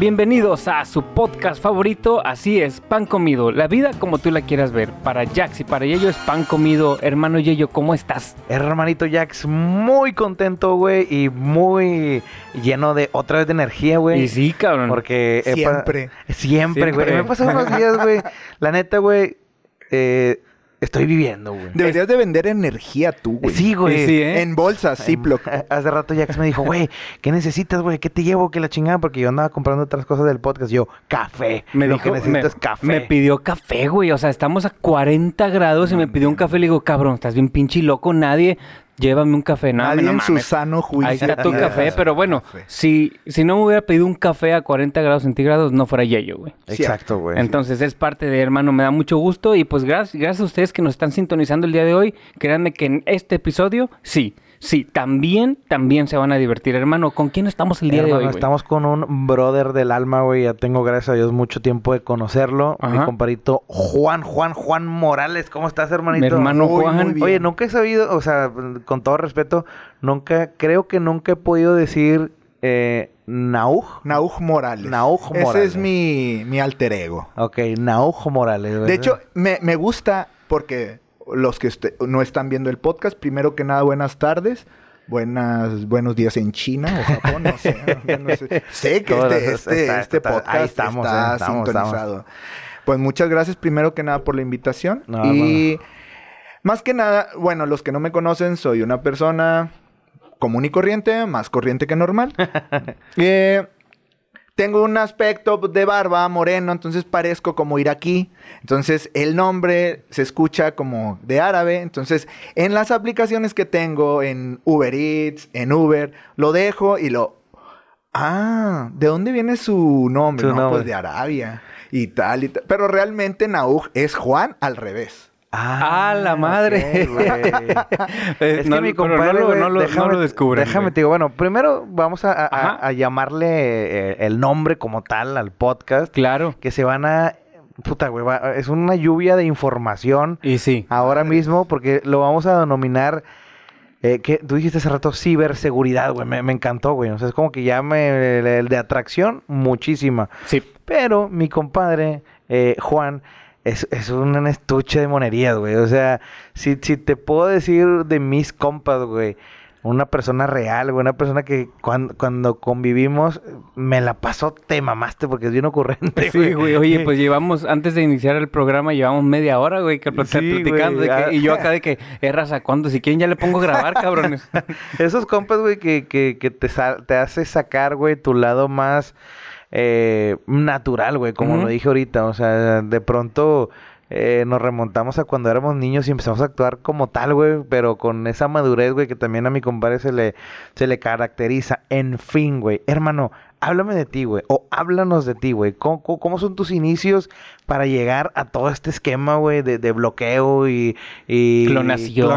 Bienvenidos a su podcast favorito, así es, Pan Comido, la vida como tú la quieras ver. Para Jax y para Yello es Pan Comido. Hermano Yello, ¿cómo estás? Hermanito Jax, muy contento, güey, y muy lleno de otra vez de energía, güey. Y sí, cabrón. Porque Siempre. siempre, güey. Me he pasado unos días, güey. La neta, güey, eh, estoy viviendo, güey. Deberías de vender energía tú, güey. Sí, güey. Sí, ¿eh? En bolsas, Ziploc. Hace rato Jax me dijo, güey, ¿qué necesitas, güey? ¿Qué te llevo? ¿Qué la chingada? Porque yo andaba comprando otras cosas del podcast. Yo, café. Me Lo dijo, que necesito me, café. me pidió café, güey. O sea, estamos a 40 grados y me pidió un café. Le digo, cabrón, estás bien pinche loco. Nadie, llévame un café. No, Nadie no en su mames. sano juicio. Ahí está tu café, pero bueno, café. si, si no me hubiera pedido un café a 40 grados centígrados, no fuera Yello, güey. Exacto, güey. Entonces es parte de hermano, me da mucho gusto y pues gracias, gracias a ustedes que nos están sintonizando el día de hoy. Créanme que en este episodio, sí, sí, también, también se van a divertir, hermano. ¿Con quién estamos el día de Hermano, hoy? estamos con un brother del alma, güey. Ya tengo, gracias a Dios, mucho tiempo de conocerlo. Mi Ajá. compadrito Juan, Juan, Juan Morales. ¿Cómo estás, hermanito? Mi hermano Muy, Juan. Oye, nunca he sabido, o sea, con todo respeto, nunca, creo que nunca he podido decir eh, Nauj. Nauj Morales. Nauj Ese Morales. es mi, mi alter ego. Ok, Nauj Morales. De hecho, me, me gusta porque los que este- no están viendo el podcast, primero que nada, buenas tardes. Buenas, buenos días en China o Japón, no sé. no sé. Sé que este, este, está- este podcast ahí estamos, está eh, estamos, sintonizado. Pues muchas gracias primero que nada por la invitación. No, y más que nada, bueno, los que no me conocen, soy una persona común y corriente, más corriente que normal. Eh, tengo un aspecto de barba moreno, entonces parezco como iraquí. Entonces el nombre se escucha como de árabe. Entonces en las aplicaciones que tengo, en Uber Eats, en Uber, lo dejo y lo... Ah, ¿de dónde viene su nombre? Su no, nombre. pues de Arabia y tal y tal. Pero realmente Nauj es Juan al revés. ¡Ah, la madre! ok, güey. Eh, Es no, que mi compadre, no lo, güey, no lo- no déjame, lo descubren, Déjame te digo, bueno, primero vamos a, a- Ajá. a llamarle eh, el nombre como tal al podcast. Claro. Que se van a... Puta, güey, va- es una lluvia de información Y sí. ahora mismo porque lo vamos a denominar... Eh, que tú dijiste hace rato ciberseguridad, güey. Me, me encantó, güey. O sea, es como que ya me... El, el de atracción, muchísima. Sí. Pero mi compadre, eh, Juan, es, es un estuche de monerías, güey. O sea, si, si te puedo decir de mis compas, güey, una persona real, güey, una persona que cuando, cuando convivimos me la pasó, te mamaste porque es bien ocurrente, Sí, güey. Oye, pues llevamos, antes de iniciar el programa, llevamos media hora, güey, que Sí, platicando. güey, de que- ah. y yo acá de que, eh, raza, ¿cuándo? Si quieren ya le pongo a grabar, cabrones. Esos compas, güey, que, que, que te, te hace sacar, güey, tu lado más eh, natural, güey, como lo dije ahorita. O sea, de pronto eh, nos remontamos a cuando éramos niños y empezamos a actuar como tal, güey, pero con esa madurez, güey, que también a mi compadre se le, se le caracteriza. En fin, güey, hermano, háblame de ti, güey, o háblanos de ti, güey. ¿Cómo, son tus inicios para llegar a todo este esquema, güey, de, de bloqueo y... y Clonación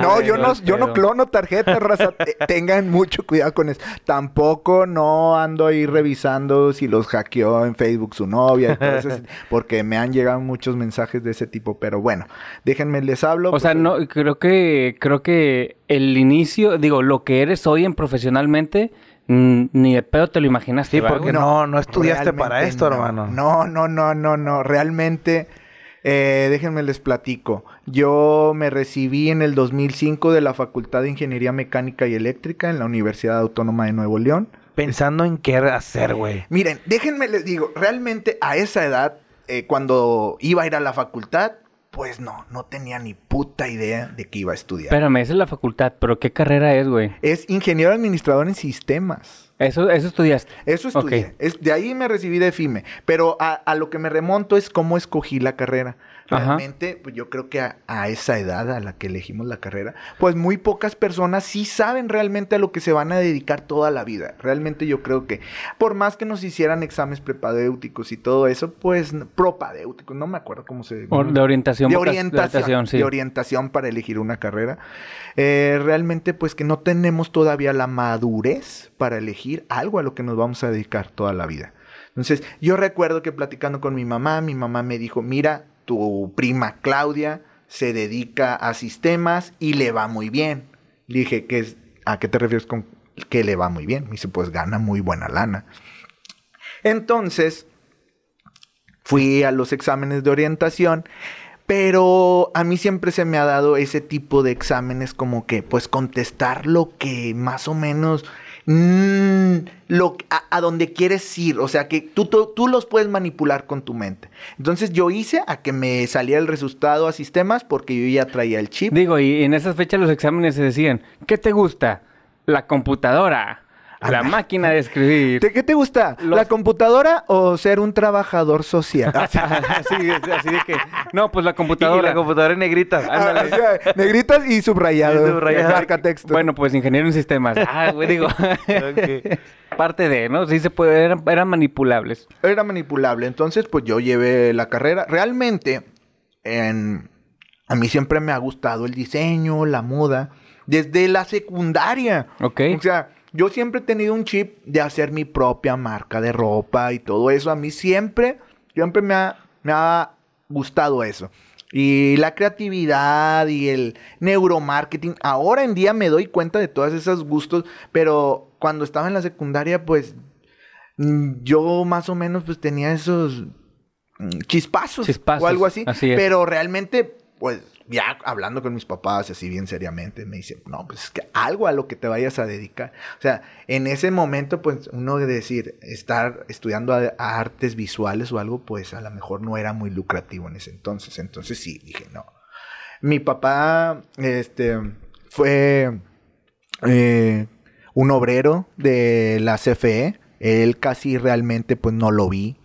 no, yo no, yo no clono tarjetas, raza. Te- Tengan mucho cuidado con eso. Tampoco no ando ahí revisando si los hackeó en Facebook su novia y todo eso, porque me han llegado muchos mensajes de ese tipo. Pero bueno, déjenme les hablo. O sea, no, creo que, creo que el inicio, digo, lo que eres hoy en profesionalmente, ni de pedo te lo imaginaste, Sí, ¿verdad, porque no, no estudiaste Realmente para esto, no. hermano. No, no, no, no, no. Realmente, eh, déjenme les platico. Yo me recibí en el 2005 de la Facultad de Ingeniería Mecánica y Eléctrica en la Universidad Autónoma de Nuevo León. Pensando en qué hacer, güey. Miren, déjenme les digo, realmente a esa edad, eh, cuando iba a ir a la facultad, pues no, no tenía ni puta idea de que iba a estudiar. Espérame, esa es la facultad, pero ¿qué carrera es, güey? es ingeniero administrador en sistemas. Eso, eso estudiaste. Eso estudié. Es, de ahí me recibí de FIME. Pero a, a lo que me remonto es cómo escogí la carrera. Ajá. Realmente, pues yo creo que a, a esa edad a la que elegimos la carrera, pues muy pocas personas sí saben realmente a lo que se van a dedicar toda la vida. Realmente yo creo que, por más que nos hicieran exámenes prepadéuticos y todo eso, pues propadéuticos, no me acuerdo cómo se... O de orientación. de orientación, sí. de orientación para elegir una carrera. Eh, realmente, pues que no tenemos todavía la madurez para elegir algo a lo que nos vamos a dedicar toda la vida. Entonces, yo recuerdo que platicando con mi mamá, mi mamá me dijo, mira, tu prima Claudia se dedica a sistemas y le va muy bien. Le dije, ¿qué es, ¿a qué te refieres con que le va muy bien? Me dice, pues gana muy buena lana. Entonces, fui a los exámenes de orientación, pero a mí siempre se me ha dado ese tipo de exámenes como que, pues, contestar lo que más o menos... mm, lo, a, a donde quieres ir, o sea que tú, tú, tú los puedes manipular con tu mente. Entonces yo hice a que me saliera el resultado a sistemas porque yo ya traía el chip. Digo, y en esas fechas los exámenes se decían, ¿qué te gusta? La computadora, la Anda. máquina de escribir. ¿De qué te gusta? Los- ¿La computadora o ser un trabajador social? así, así de que, no, pues la Y computadora. la computadora en negrita. Ah, o sea, negritas y subrayado. Y subrayado. Marca texto. Bueno, pues ingeniero en sistemas. Ah, güey, digo. Parte de, ¿no? Sí se puede, eran, eran manipulables. Era manipulable. Entonces, pues yo llevé la carrera. Realmente, en... a mí siempre me ha gustado el diseño, la moda, desde la secundaria. Ok. O sea, yo siempre he tenido un chip de hacer mi propia marca de ropa y todo eso. A mí siempre, siempre me ha, me ha gustado eso. Y la creatividad y el neuromarketing. Ahora en día me doy cuenta de todos esos gustos, pero cuando estaba en la secundaria, pues mm, yo más o menos pues tenía esos mm, chispazos, Chispazos, o algo así. así es. Pero realmente, pues ya hablando con mis papás así bien seriamente, me dicen, no, pues es que algo a lo que te vayas a dedicar. O sea, en ese momento, pues uno de decir, estar estudiando artes visuales o algo, pues a lo mejor no era muy lucrativo en ese entonces. Entonces sí, dije, no. Mi papá, este, fue eh, un obrero de la CFE. Él casi realmente pues no lo vi.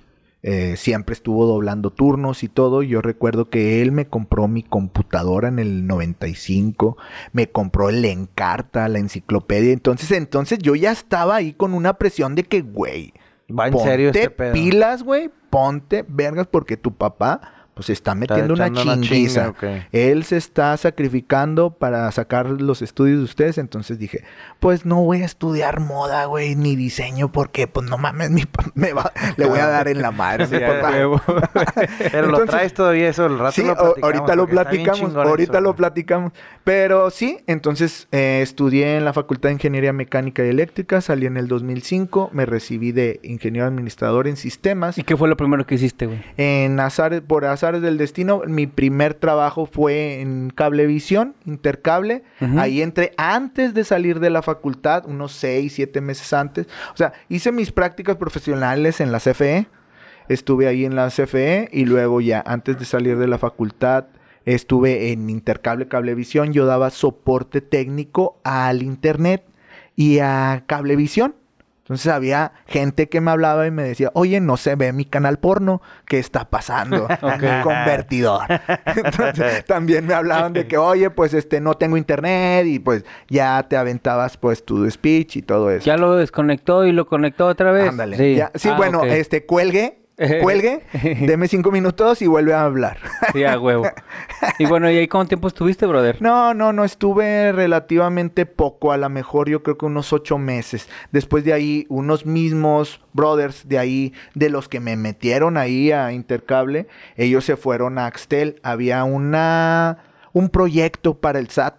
Eh, siempre estuvo doblando turnos y todo. Yo recuerdo que él me compró mi computadora en el 95. Me compró el Encarta, la enciclopedia. Entonces, entonces yo ya estaba ahí con una presión de que, güey, Va en serio ponte este pedo. pilas, güey. Ponte vergas porque tu papá pues está metiendo una una chinguiza. chinga, ok. Él se está sacrificando para sacar los estudios de ustedes. Entonces dije, pues no voy a estudiar moda, güey, ni diseño, porque pues no mames, mi me va- le voy a dar en la madre Sí, papá. Pero lo traes todavía eso, el rato Sí, lo o- platicamos. ahorita lo platicamos, ahorita eso, lo güey. platicamos. Pero sí, entonces eh, estudié en la Facultad de Ingeniería Mecánica y Eléctrica, salí en el 2005, me recibí de ingeniero administrador en sistemas. ¿Y qué fue lo primero que hiciste, güey? En azares, por azares del destino, mi primer trabajo fue en cablevisión, intercable. Ahí entré antes de salir de la facultad, unos seis, siete meses antes. O sea, hice mis prácticas profesionales en la CFE. Estuve ahí en la CFE y luego ya antes de salir de la facultad estuve en Intercable Cablevisión. Yo daba soporte técnico al internet y a Cablevisión. Entonces había gente que me hablaba y me decía, oye, no se ve mi canal porno, ¿qué está pasando en el convertidor? Entonces también me hablaban de que, oye, pues este, no tengo internet y pues ya te aventabas pues tu speech y todo eso. Ya lo desconectó y lo conectó otra vez. Ándale. Sí, Ya- Sí, Ah, bueno, este, cuelgue, cuelgue, deme cinco minutos y vuelve a hablar. Sí, a huevo. Y bueno, ¿y ahí cuánto tiempo estuviste, brother? No, no, no, estuve relativamente poco, a lo mejor yo creo que unos ocho meses. Después de ahí, unos mismos brothers de ahí, de los que me metieron ahí a Intercable, ellos se fueron a Axtel. Había una, un proyecto para el SAT,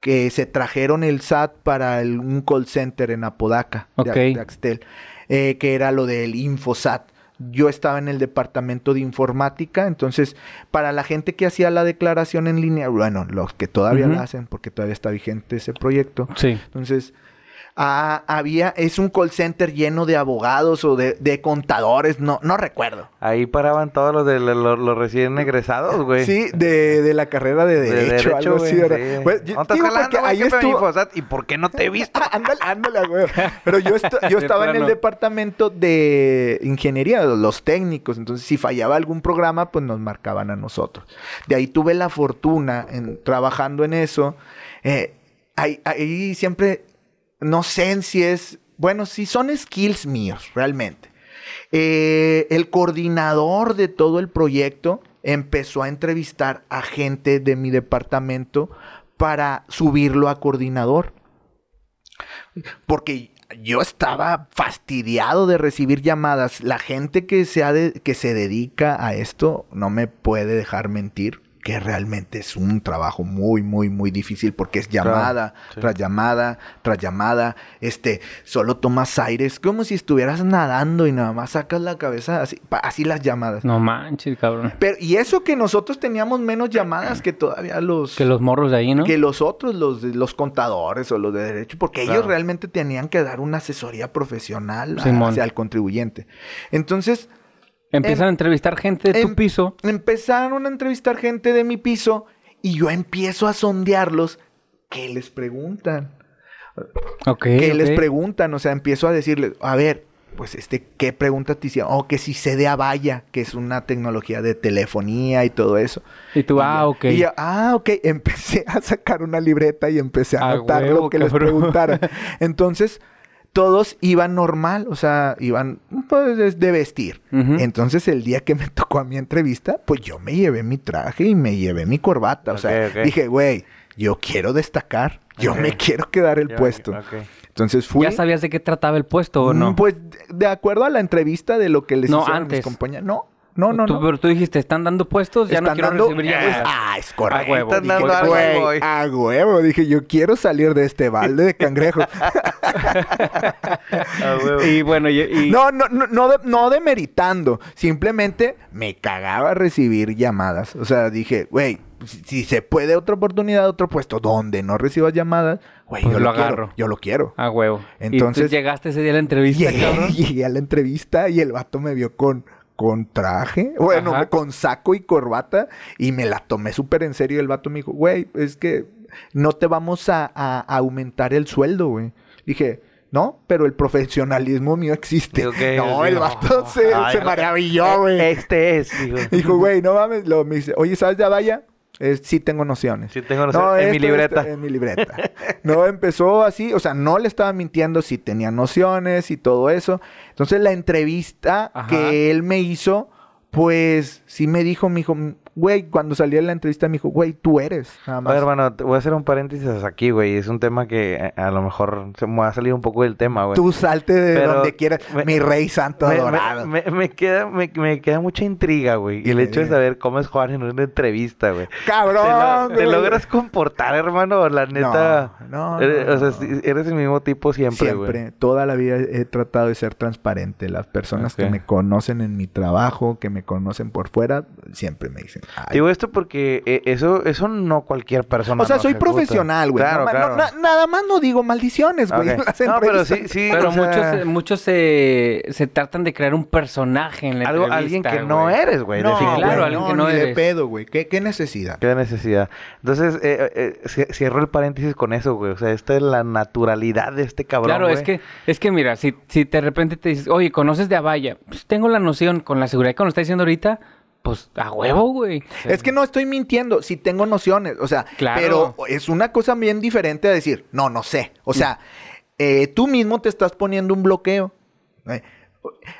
que se trajeron el SAT para el- un call center en Apodaca, de Axtel, eh, que era lo del Infosat. Yo estaba en el departamento de informática, entonces para la gente que hacía la declaración en línea, bueno, los que todavía la hacen porque todavía está vigente ese proyecto, Sí. entonces ah, había, es un call center lleno de abogados o de, de contadores, no, no recuerdo. Ahí paraban todos los de los, los recién egresados, güey. Sí, de, de la carrera de De derecho, algo así, ¿verdad? Pues, ahí ¿Qué pedo, estuvo-? ¿Y por qué no te he visto? ándale, ándale, güey. Pero yo, esto- yo estaba en el departamento de ingeniería, los técnicos. Entonces, si fallaba algún programa, pues nos marcaban a nosotros. De ahí tuve la fortuna en trabajando en eso. Eh, ahí, ahí siempre, no sé si es, bueno, si son skills míos, realmente. Eh, el coordinador de todo el proyecto empezó a entrevistar a gente de mi departamento para subirlo a coordinador. Porque yo estaba fastidiado de recibir llamadas. La gente que se, ha de- que se dedica a esto no me puede dejar mentir. Que realmente es un trabajo muy, muy, muy difícil porque es llamada sí. tras llamada tras llamada. Este, solo tomas aires como si estuvieras nadando y nada más sacas la cabeza así, pa- así las llamadas. No manches, cabrón. Pero, y eso que nosotros teníamos menos llamadas que todavía los... Que los morros de ahí, ¿no? que los otros, los, de- los contadores o los de derecho, porque ellos realmente tenían que dar una asesoría profesional a- Simón. hacia el contribuyente. Entonces, Empiezan em- a entrevistar gente de tu em- piso. empezaron a entrevistar gente de mi piso y yo empiezo a sondearlos. ¿Qué les preguntan? Ok. ¿Qué les preguntan? O sea, empiezo a decirles, a ver, pues este, ¿qué preguntas te hicieron? O que si sé de Avaya, que es una tecnología de telefonía y todo eso. Y tú, Y ah, ok. Y yo, ah, ok. Empecé a sacar una libreta y empecé a A anotar huevo, lo que les cabrón. preguntara. Entonces, todos iban normal, o sea, iban pues, de- vestir. Entonces, el día que me tocó a mi entrevista, pues yo me llevé mi traje y me llevé mi corbata. O sea, dije, güey, yo quiero destacar. Yo me quiero quedar el puesto. Entonces fui. ¿Ya sabías de qué trataba el puesto o no? Mm, Pues de- de acuerdo a la entrevista de lo que les No, hicieron antes. mis compañeros. No, no, no, Tú- no. Pero tú dijiste, ¿están dando puestos? Ya no Están quiero dando- recibir Pues, llamadas. ah, es correcto. huevo. Están Dije, dando algo, güey, a huevo. Dije, yo quiero salir de este balde de cangrejo. Ah, huevo. Y bueno, y- no, no, no, no, de- no demeritando. Simplemente me cagaba recibir llamadas. O sea, dije, güey, si, si se puede otra oportunidad, otro puesto donde no recibas llamadas, güey, Pues yo lo quiero. agarro. Yo lo quiero. a huevo. Entonces- ¿Y tú llegaste ese día a la entrevista, Llegué, cabrón? llegué a la entrevista y el vato me vio con, con traje, bueno, Ajá. con saco y corbata y me la tomé súper en serio. El vato me dijo, güey, es que no te vamos a, aumentar el sueldo, güey. Dije, no, pero el profesionalismo mío existe. No, el vato se, ay, se maravilló, güey. Este es, digo. Dijo, güey, no mames. Luego me dice, oye, ¿sabes de Avaya? Sí tengo nociones. Sí tengo nociones en mi libreta. esto, en mi libreta. no, empezó así, o sea, no le estaba mintiendo, sí tenía nociones y todo eso. Entonces la entrevista Ajá. que él me hizo, pues sí me dijo, me dijo, güey, cuando salí de la entrevista me dijo, güey, tú eres, nada A más. ver, hermano, te voy a hacer un paréntesis aquí, güey. Es un tema que eh, a lo mejor se me va a salir un poco del tema, güey. tú salte de Pero donde quieras, me- mi rey santo Me, me- adorado. me- me queda, me, queda mucha intriga, güey. Y el hecho de saber cómo es Juan en una entrevista, güey. ¿Te, lo- ¡Cabrón! te güey! logras comportar, hermano? La neta. no, eres- no, o sea, eres el mismo tipo siempre, güey. Siempre, toda la vida he tratado de ser transparente. Las personas que me conocen en mi trabajo, que me conocen por fuera, siempre me dicen, "Ay, Digo esto porque eh, eso, eso no cualquier persona. O sea, soy profesional, güey. Claro, No ma- no- claro. na- nada más no digo maldiciones, güey. No, pero sí, sí. Pero o sea, muchos, muchos se, se tratan de crear un personaje en la algo, entrevista, alguien que no güey. eres, güey. No, claro, alguien que no ni de pedo, güey. ¿Qué, qué necesidad? Qué necesidad. Entonces, eh, eh, ci- cierro el paréntesis con eso, güey. O sea, esta es la naturalidad de este cabrón, Claro, es que, es que mira, si, si de repente te dices, oye, ¿conoces de Avaya? Pues tengo la noción, con la seguridad que nos está diciendo ahorita, pues a huevo, güey. Es que no estoy mintiendo, sí tengo nociones, o sea, Claro. pero es una cosa bien diferente a decir, no, no sé. O sea, eh, tú mismo te estás poniendo un bloqueo. Eh,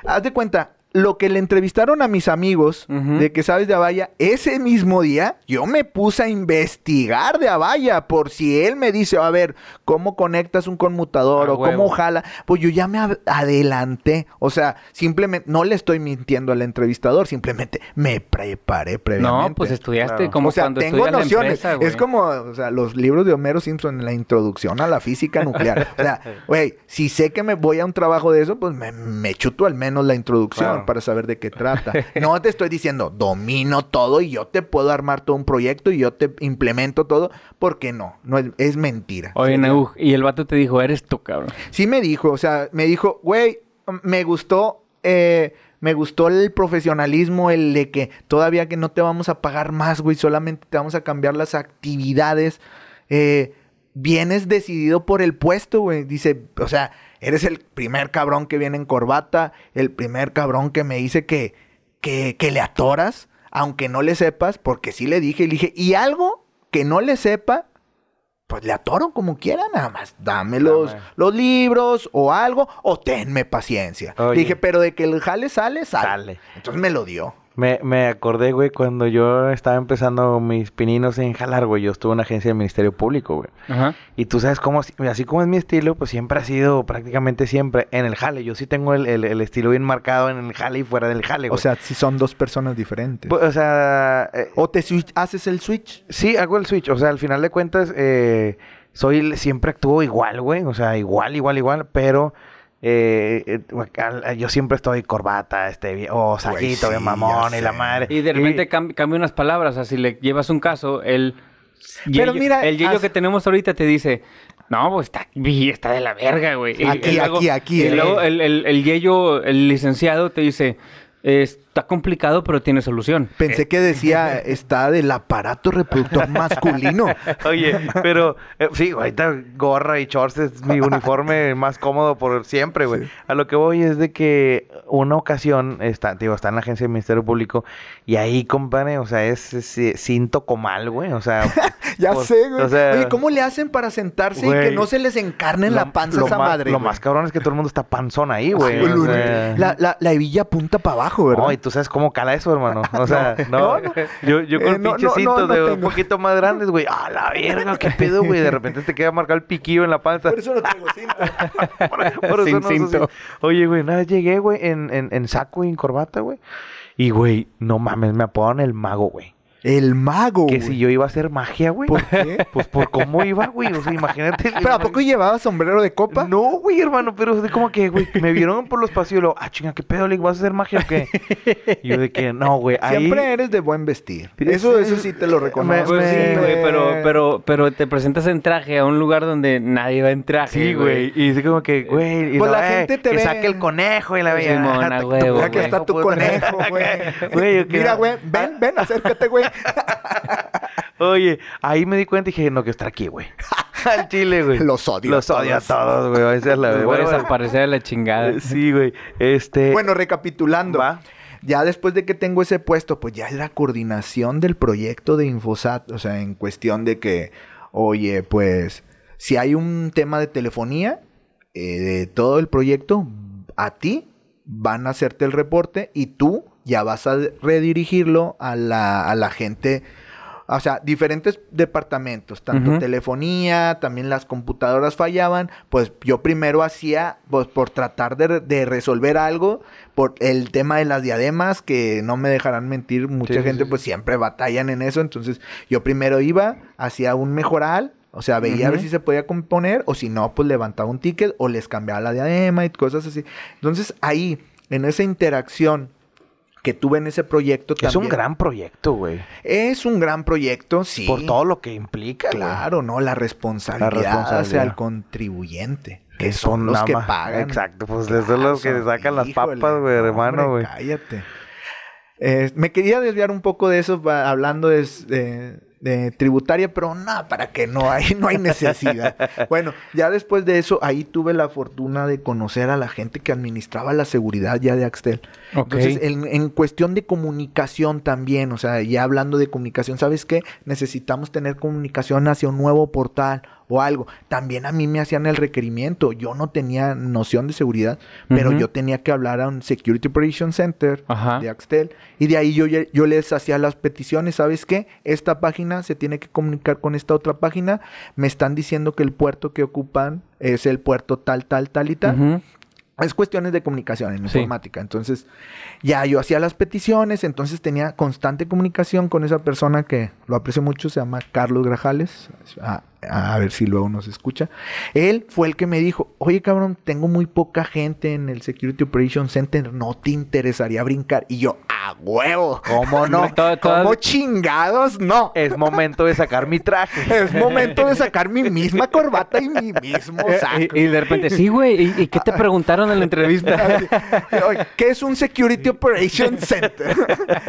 haz de cuenta, lo que le entrevistaron a mis amigos de que sabes de Avaya, ese mismo día yo me puse a investigar de Avaya por si él me dice, a ver, ¿cómo conectas un conmutador o cómo jala? Pues yo ya me ad- adelanté. O sea, simplemente no le estoy mintiendo al entrevistador, simplemente me preparé previamente. No, pues estudiaste Claro. como o sea, cuando tengo estudias la nociones. empresa, güey. es como, o sea, los libros de Homero Simpson en la introducción a la física nuclear. o sea, güey, si sé que me voy a un trabajo de eso, pues me, me chuto al menos la introducción Claro. Para saber de qué trata. No te estoy diciendo, domino todo y yo te puedo armar todo un proyecto y yo te implemento todo, porque no, no es, es mentira. Oye, Neug, y el vato te dijo, eres tú, cabrón. Sí me dijo, o sea, me dijo, güey, me gustó, eh, me gustó el profesionalismo, el de que todavía que no te vamos a pagar más, güey, solamente te vamos a cambiar las actividades. Eh, vienes decidido por el puesto, güey. Dice, o sea, eres el primer cabrón que viene en corbata, el primer cabrón que me dice que, que, que le atoras, aunque no le sepas, porque sí le dije, y le dije, y algo que no le sepa, pues le atoro como quiera, nada más. Dame los, Dame. los libros o algo, o tenme paciencia. Oye. dije, pero de que el jale sale, sale. Sale. Entonces me lo dio. Me, me acordé, güey, cuando yo estaba empezando mis pininos en jalar, güey. Yo estuve en una agencia del Ministerio Público, güey. Ajá. Y tú sabes cómo, así como es mi estilo, pues siempre ha sido prácticamente siempre en el jale. Yo sí tengo el, el- el estilo bien marcado en el jale y fuera del jale, O güey. sea, si son dos personas diferentes. Pues, o sea, eh, o te switch- haces el switch. sí, hago el switch. O sea, al final de cuentas, eh, soy, siempre actúo igual, güey. O sea, igual, igual, igual, pero... eh, eh, yo siempre estoy corbata, este, o saquito, sí, bien mamón, y la madre. Y de repente cam- cambia unas palabras. Si le llevas un caso, el... Pero Yello- mira, el Yello que tenemos ahorita te dice... No, pues está, vi, está de la verga, güey. Y- Aquí, y luego- aquí, aquí, Y eh. luego el, el, el Yello, el licenciado, te dice... Está complicado, pero tiene solución. Pensé que decía, está del aparato reproductor masculino. Oye, pero eh, sí, ahorita gorra y shorts es mi uniforme más cómodo por siempre, güey. Sí. A lo que voy es de que una ocasión, está, digo, está en la agencia del Ministerio Público y ahí, compadre, o sea, es, es, eh, cinto comal, güey, o sea... Ya por- sé, güey. o sea, Oye, ¿cómo le hacen para sentarse y que no se les encarne en lo- la panza esa madre? Lo güey? más cabrón es que todo el mundo está panzón ahí, güey. O sea- la, la, la hebilla punta para abajo, ¿verdad? No, y tú sabes cómo cala eso, hermano. O sea, no. No, no. Yo, yo Eh, con no, no, no de un poquito más grandes, güey. ¡Ah, la verga! ¿Qué pedo, güey? De repente te queda marcado el piquillo en la panza. Por eso no tengo cinta. Por, por eso Sin cinto. cinto. Oye, güey, una vez llegué, güey, en, en, en saco y en corbata, güey. Y, güey, no mames, me apodaron el mago, güey. El mago, Que güey. si yo iba a hacer magia, güey. ¿Por qué? Pues por cómo iba, güey. O sea, imagínate. ¿Pero a poco llevaba sombrero de copa? No, güey, hermano, pero es de como que, güey, me vieron por los pasillos y lo, ah, chinga, ¿qué pedo, le vas a hacer magia o qué? Y yo de que, no, güey, ahí... Siempre eres de buen vestir. Eso, sí. eso sí te lo reconozco. Pues sí, güey, pero, pero, pero te presentas en traje a un lugar donde nadie va en traje. Sí, güey. Y dice como que, güey. Y Pues la eh, gente te que ve- saque el conejo y la Sí, veía. mona, tu- tu huevo, Aquí güey. está tu conejo, güey. Güey, Mira, güey, ven, ven, acércate, güey. Oye, ahí me di cuenta y dije, no quiero estar aquí, güey. Al chile, güey. Los odio a Los odio a todos. güey. Esa es la Voy a desaparecer de la chingada. eh, Sí, güey. Este. Bueno, recapitulando. Va. Ya después de que tengo ese puesto, pues ya es la coordinación del proyecto de Infosat. O sea, en cuestión de que, oye, pues, si hay un tema de telefonía, eh, de todo el proyecto, a ti van a hacerte el reporte y tú ya vas a redirigirlo a la, a la gente. O sea, diferentes departamentos, tanto telefonía, también las computadoras fallaban, pues yo primero hacía, pues por tratar de, de resolver algo, por el tema de las diademas, que no me dejarán mentir, mucha Sí, gente sí. pues siempre batallan en eso, entonces yo primero iba, hacía un mejoral, o sea, veía a ver si se podía componer, o si no, pues levantaba un ticket, o les cambiaba la diadema y cosas así. Entonces ahí, en esa interacción que tuve en ese proyecto Es un también- gran proyecto, güey. Es un gran proyecto, sí. Por todo lo que implica, güey. Claro, ¿no? La responsabilidad, hacia responsabilidad. el contribuyente. Que Que son son los que pagan. exacto, pues, esos son los que sacan las papas, güey, hermano, güey. Cállate. Eh, me quería desviar un poco de eso hablando de, de- de tributaria, pero no, para que no hay, no hay necesidad. bueno, ya después de eso, ahí tuve la fortuna de conocer a la gente que administraba la seguridad ya de Axtel. Entonces, en, en cuestión de comunicación también, o sea, ya hablando de comunicación, ¿sabes qué? Necesitamos tener comunicación hacia un nuevo portal o algo. También a mí me hacían el requerimiento. Yo no tenía noción de seguridad, pero Ujú. yo tenía que hablar a un Security Operation Center Ajá. de Axtel y de ahí yo, yo les hacía las peticiones, ¿sabes qué? Esta página se tiene que comunicar con esta otra página. Me están diciendo que el puerto que ocupan es el puerto tal, tal, tal y tal. Ujú. Es cuestiones de comunicación en Sí. informática. Entonces, ya yo hacía las peticiones, entonces tenía constante comunicación con esa persona que lo aprecio mucho, se llama Carlos Grajales. A ver si luego nos escucha. Él fue el que me dijo, oye cabrón, tengo muy poca gente en el Security Operation Center, ¿no te interesaría brincar? Y yo, a huevo, ¿cómo no? Todo- todo- ¿Cómo chingados? No. Es momento de sacar mi traje. Es momento de sacar mi misma corbata y mi mismo saco. Eh, Y, y de repente, sí, güey. ¿Y, y qué te preguntaron en la entrevista? ¿Qué es un Security Operation Center?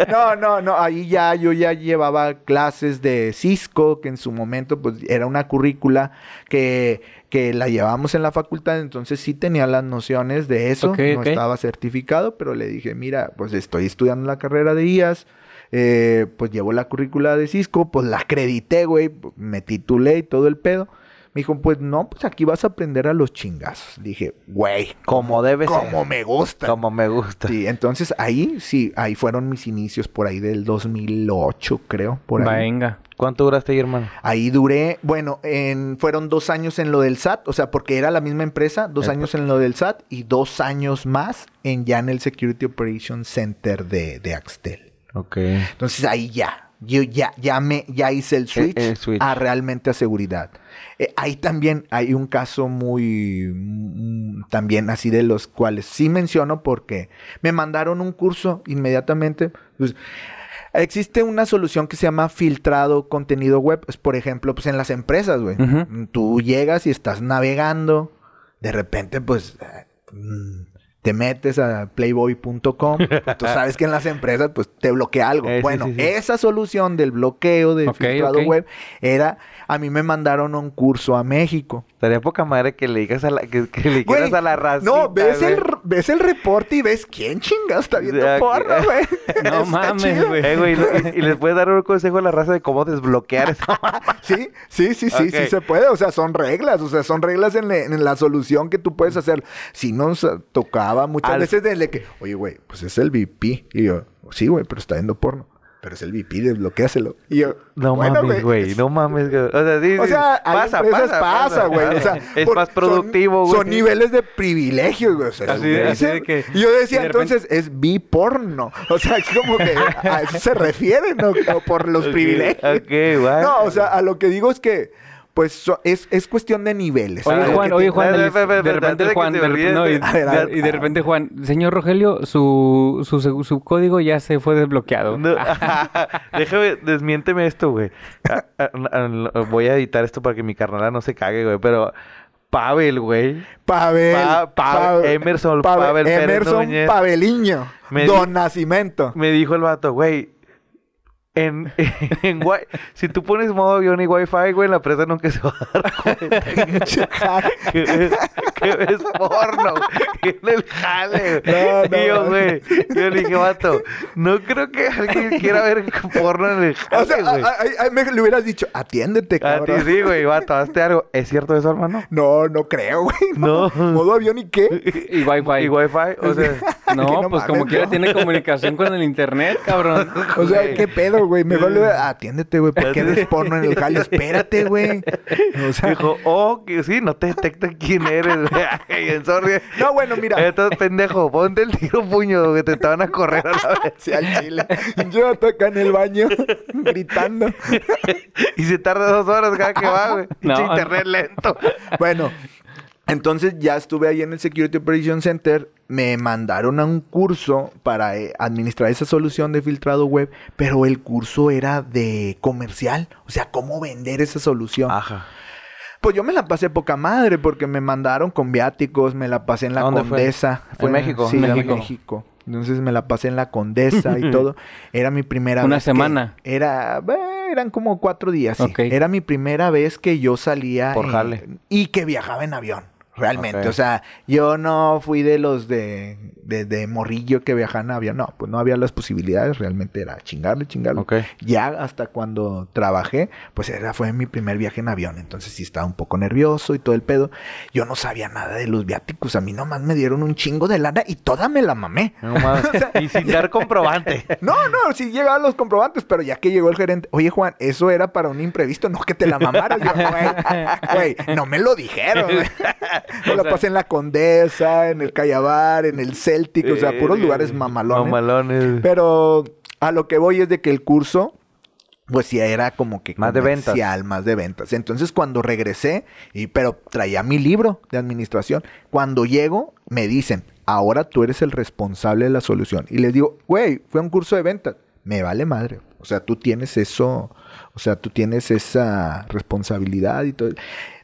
no, no, no. Ahí ya yo ya llevaba clases de Cisco, que en su momento pues era una currícula que, que la llevábamos en la facultad, entonces sí tenía las nociones de eso. No estaba certificado, pero le dije, mira, pues estoy estudiando la carrera de IAS. eh, pues llevo la currícula de Cisco, pues la acredité, güey, me titulé y todo el pedo. Me dijo, pues no, pues aquí vas a aprender a los chingazos. Dije, güey, Como debe ser. como me gusta. Como me gusta. Sí, entonces ahí sí, ahí fueron mis inicios por ahí del 2008, creo, por ahí. Venga. ¿Cuánto duraste ahí, hermano? Ahí duré, bueno, en, fueron dos años en lo del SAT, o sea, porque era la misma empresa, dos años en lo del SAT y dos años más en ya en el Security Operations Center de, de Axtel. Ok. Entonces ahí ya, yo ya, ya me, ya hice el switch, el switch. a realmente a seguridad. Eh, ahí también hay un caso muy, mm, también así de los cuales sí menciono porque me mandaron un curso inmediatamente. Pues, existe una solución que se llama filtrado contenido web. Pues, por ejemplo, pues en las empresas, güey. Tú llegas y estás navegando, de repente, pues... eh, mm, te metes a playboy.com, pues, tú sabes que en las empresas pues te bloquea algo. Eh, bueno, sí, sí. esa solución del bloqueo de Ok, filtrado web era, a mí me mandaron a un curso a México. Estaría poca madre que le digas a la, que, que le Güey, a la raza. No, ves el, ves el reporte y ves quién chingado está viendo Ya, porno, que- güey. No mames, chido. güey. Eh, güey, y, y les puedes dar un consejo a la raza de cómo desbloquear esa Sí, sí, sí, sí, sí se puede. O sea, son reglas. O sea, son reglas en, la- en la solución que tú puedes hacer. Si nos tocaba muchas Al- veces de que, oye, güey, pues es el VP. Y yo, sí, güey, pero está viendo porno. Pero es el VP, desbloquéaselo. Y yo, No bueno, mames, güey. No mames, güey. O sea, sí, O sea, pasa, pasa, pasa, güey. O sea, es por- más productivo, güey. Son, niveles de privilegio, güey. O sea, Así de- así de que- y yo decía, de repente- entonces, es biporno. O sea, es como que a eso se refiere, ¿no? Por los privilegios. Ok, güey. No, o sea, a lo que digo es que, pues, so- es, es cuestión de niveles. Oye, Ah, Juan, oye, Juan, de, repente Juan, se de me repente, no, y, olvide. A ver, a ver. de- y de repente Juan, señor Rogelio, su, su, su, su código ya se fue desbloqueado. No, déjame, desmiénteme esto, güey. Ah, ah, ah, Voy a editar esto para que mi carnala no se cague, güey. Pero Pavel, güey. Pavel. Pa- Pa- Emerson Pavel Pérez Emerson. Me Don di- Nacimiento. Me dijo el vato, güey. En, en, wi- si tú pones modo avión y wifi, güey, la presa nunca se va a dar cuenta que ves, que ves porno en el jale. No, no, y yo, no. güey, yo le dije, vato, no creo que alguien quiera ver porno en el jale, O sea, güey. a- a- a- me le hubieras dicho, atiéndete, A ti cabrón. sí, güey, vato, hazte algo. ¿Es cierto eso, hermano? No, no creo, güey. No. ¿Modo avión y qué? Y Wi-Fi. ¿Y wifi? O sea... No, pues como quiera tiene comunicación con el internet, cabrón. O sea, Güey. ¿qué pedo, güey? Mejor le atiéndete, güey. ¿Por qué ves porno en el jale? Espérate, güey. O sea, Dijo, oh, que sí, no te detectan quién eres, güey. Sorry. no, bueno, mira. Entonces, pendejo, ponte el tiro puño, que te estaban a correr a la vez. Sí, al chile. Yo acá en el baño gritando. Y se tarda dos horas cada que va, güey. No, Pinche no. internet lento. Bueno, entonces ya estuve ahí en el Security Operations Center. Me mandaron a un curso para eh, administrar esa solución de filtrado web, pero el curso era de comercial. O sea, cómo vender esa solución. Ajá. Pues yo me la pasé poca madre porque me mandaron con viáticos, me la pasé en la ¿A dónde fue? Condesa. ¿En México? Sí, En en México. México. Entonces me la pasé en la Condesa y todo. Era mi primera Una vez que- semana. era, eh, eran como cuatro días, sí. Ok. Era mi primera vez que yo salía Por jale. y que viajaba en avión. Realmente, o sea, yo no fui de los de, de, de morrillo que viajaban en avión, no, pues no había las posibilidades, realmente era chingarle, chingarle. Ok. Ya hasta cuando trabajé, pues era, fue mi primer viaje en avión, entonces sí estaba un poco nervioso y todo el pedo. Yo no sabía nada de los viáticos, a mí nomás me dieron un chingo de lana y toda me la mamé. No y sin dar comprobante. No, no, sí llegaban los comprobantes, pero ya que llegó el gerente, oye Juan, eso era para un imprevisto, no que te la mamaras. Yo, güey, no me lo dijeron. Me la pasé en la Condesa, en el Callabar, en el Celtic, o sea, puros Eh, lugares mamalones. Mamalones. Pero a lo que voy es de que el curso, pues sí era como que Más de ventas. más de ventas. Entonces cuando regresé, y, pero traía mi libro de administración, cuando llego me dicen, ahora tú eres el responsable de la solución. Y les digo, güey, fue un curso de ventas. Me vale madre. O sea, tú tienes eso, o sea, tú tienes esa responsabilidad y todo.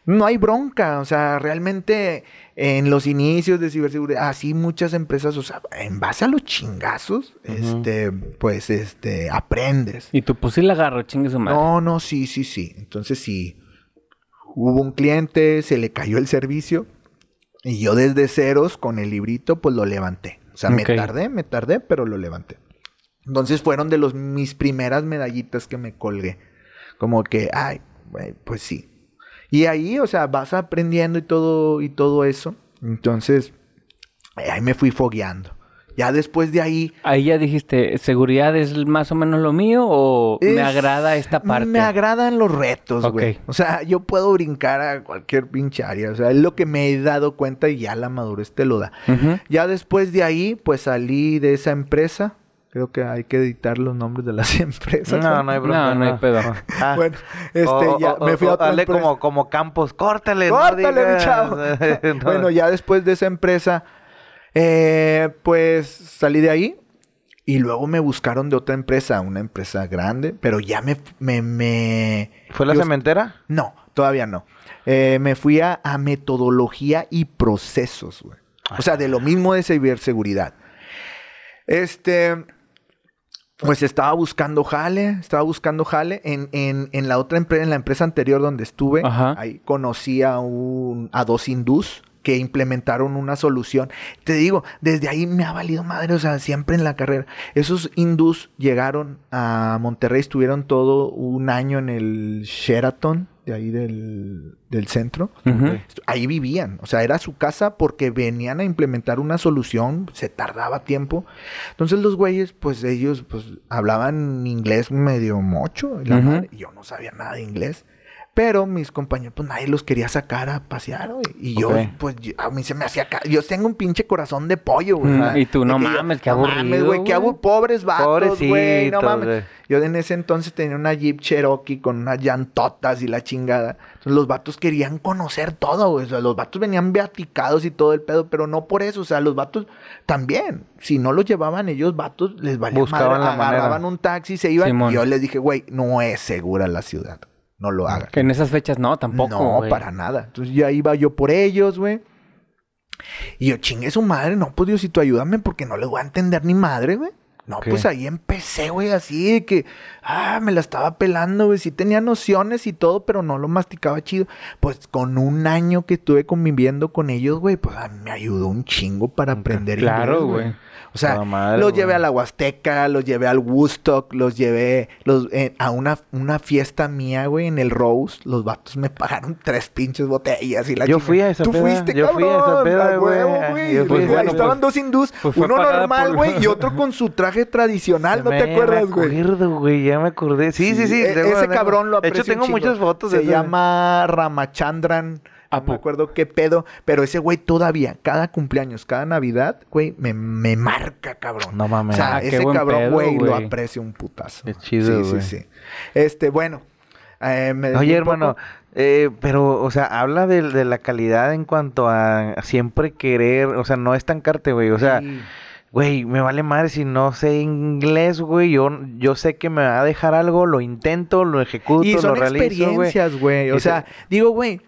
No hay bronca, o sea, realmente en los inicios de ciberseguridad, así muchas empresas, o sea, en base a los chingazos, este, pues, este, aprendes. Y tú, pues sí la agarro, chingue su madre. No, no, sí, sí, sí. Entonces sí, hubo un cliente, se le cayó el servicio y yo desde ceros con el librito, pues lo levanté. O sea, me tardé, me tardé, pero lo levanté. Entonces fueron de los mis primeras medallitas que me colgué. Como que, ay, pues sí. Y ahí, o sea, vas aprendiendo y todo, y todo eso. Entonces, eh, ahí me fui fogueando. Ya después de ahí, Ahí ya dijiste, ¿seguridad es más o menos lo mío o me agrada esta parte? Me agradan los retos, güey. O sea, yo puedo brincar a cualquier pinche área. O sea, es lo que me he dado cuenta y ya la madurez te lo da. Ya después de ahí, pues salí de esa empresa. Creo que hay que editar los nombres de las empresas. No, no hay problema. No, no hay pedo. Ah. Bueno, este, O- ya o- me fui a o- otra dale empresa. como, como Campos, córtale. ¡Córtale, mi digas. chavo! No. bueno, ya después de esa empresa, eh, pues salí de ahí. Y luego me buscaron de otra empresa, una empresa grande, pero ya me... me, me- ¿Fue la yo- cementera? No, todavía no. Eh, me fui a, a metodología y procesos, güey. O sea, de lo mismo de ciberseguridad. Este, pues estaba buscando jale, estaba buscando jale en, en, en la otra empresa, en la empresa anterior donde estuve. Ajá. Ahí conocí a, un, a dos hindús que implementaron una solución. Te digo, desde ahí me ha valido madre, o sea, siempre en la carrera. Esos hindús llegaron a Monterrey, estuvieron todo un año en el Sheraton, de ahí del, del centro. Ahí vivían, o sea, era su casa porque venían a implementar una solución, se tardaba tiempo. Entonces los güeyes, pues ellos, pues hablaban inglés medio mocho, y la madre, y yo no sabía nada de inglés. Pero mis compañeros, pues nadie los quería sacar a pasear, güey. Y yo, pues yo- a mí se me hacía... ca- Yo tengo un pinche corazón de pollo, güey. Mm, y tú, no yo, mames, qué no mames, aburrido, güey. Qué aburrido. Pobres vatos, güey. No mames. Yo en ese entonces tenía una Jeep Cherokee con unas llantotas y la chingada. Entonces los vatos querían conocer todo, güey. O sea, los vatos venían beaticados y todo el pedo, pero no por eso. O sea, los vatos también. Si no los llevaban ellos, vatos, les valía Buscaban madre. la manera. Agarraban un taxi, se iban. Simón. Y yo les dije, güey, no es segura la ciudad. No lo hagan. Que en esas fechas no, tampoco. No, güey. para nada. Entonces ya iba yo por ellos, güey. Y yo, chingue su madre, no, pues Diosito, ayúdame porque no les voy a entender ni madre, güey. No, pues ahí empecé, güey, así de que, ah, me la estaba pelando, güey. Sí tenía nociones y todo, pero no lo masticaba chido. Pues con un año que estuve conviviendo con ellos, güey, pues me ayudó un chingo para aprender Claro, güey. O sea, madre, los güey. llevé a la Huasteca, los llevé al Woodstock, los llevé los, eh, a una, una fiesta mía, güey, en el Rose. Los vatos me pagaron tres pinches botellas y la Yo fui a esa Tú peda, fuiste, yo fui a esa cabrón, peda, güey. bueno, ahí estaban pues, dos hindús, pues uno normal, por- güey, y otro con su traje tradicional, ¿no te acuerdas, güey? Me acuerdo, güey, ya me acordé. Sí, sí, sí. E- ese cabrón lo De aprecio hecho, tengo muchas fotos Se de llama Ramachandran. ¿A No me acuerdo qué pedo, pero ese güey todavía, cada cumpleaños, cada Navidad, güey, me, me marca, cabrón. No mames. O sea, Ah, ese cabrón, güey, lo aprecio un putazo. Qué chido, Sí, güey. sí, sí. Este, bueno. eh, me Oye, hermano, eh, pero, o sea, habla de, de la calidad en cuanto a siempre querer, o sea, no estancarte, güey. O sea, Sí. güey, me vale madre si no sé inglés, güey. Yo, yo sé que me va a dejar algo, lo intento, lo ejecuto, Y lo son realizo, güey. experiencias, güey. O sea, digo, güey,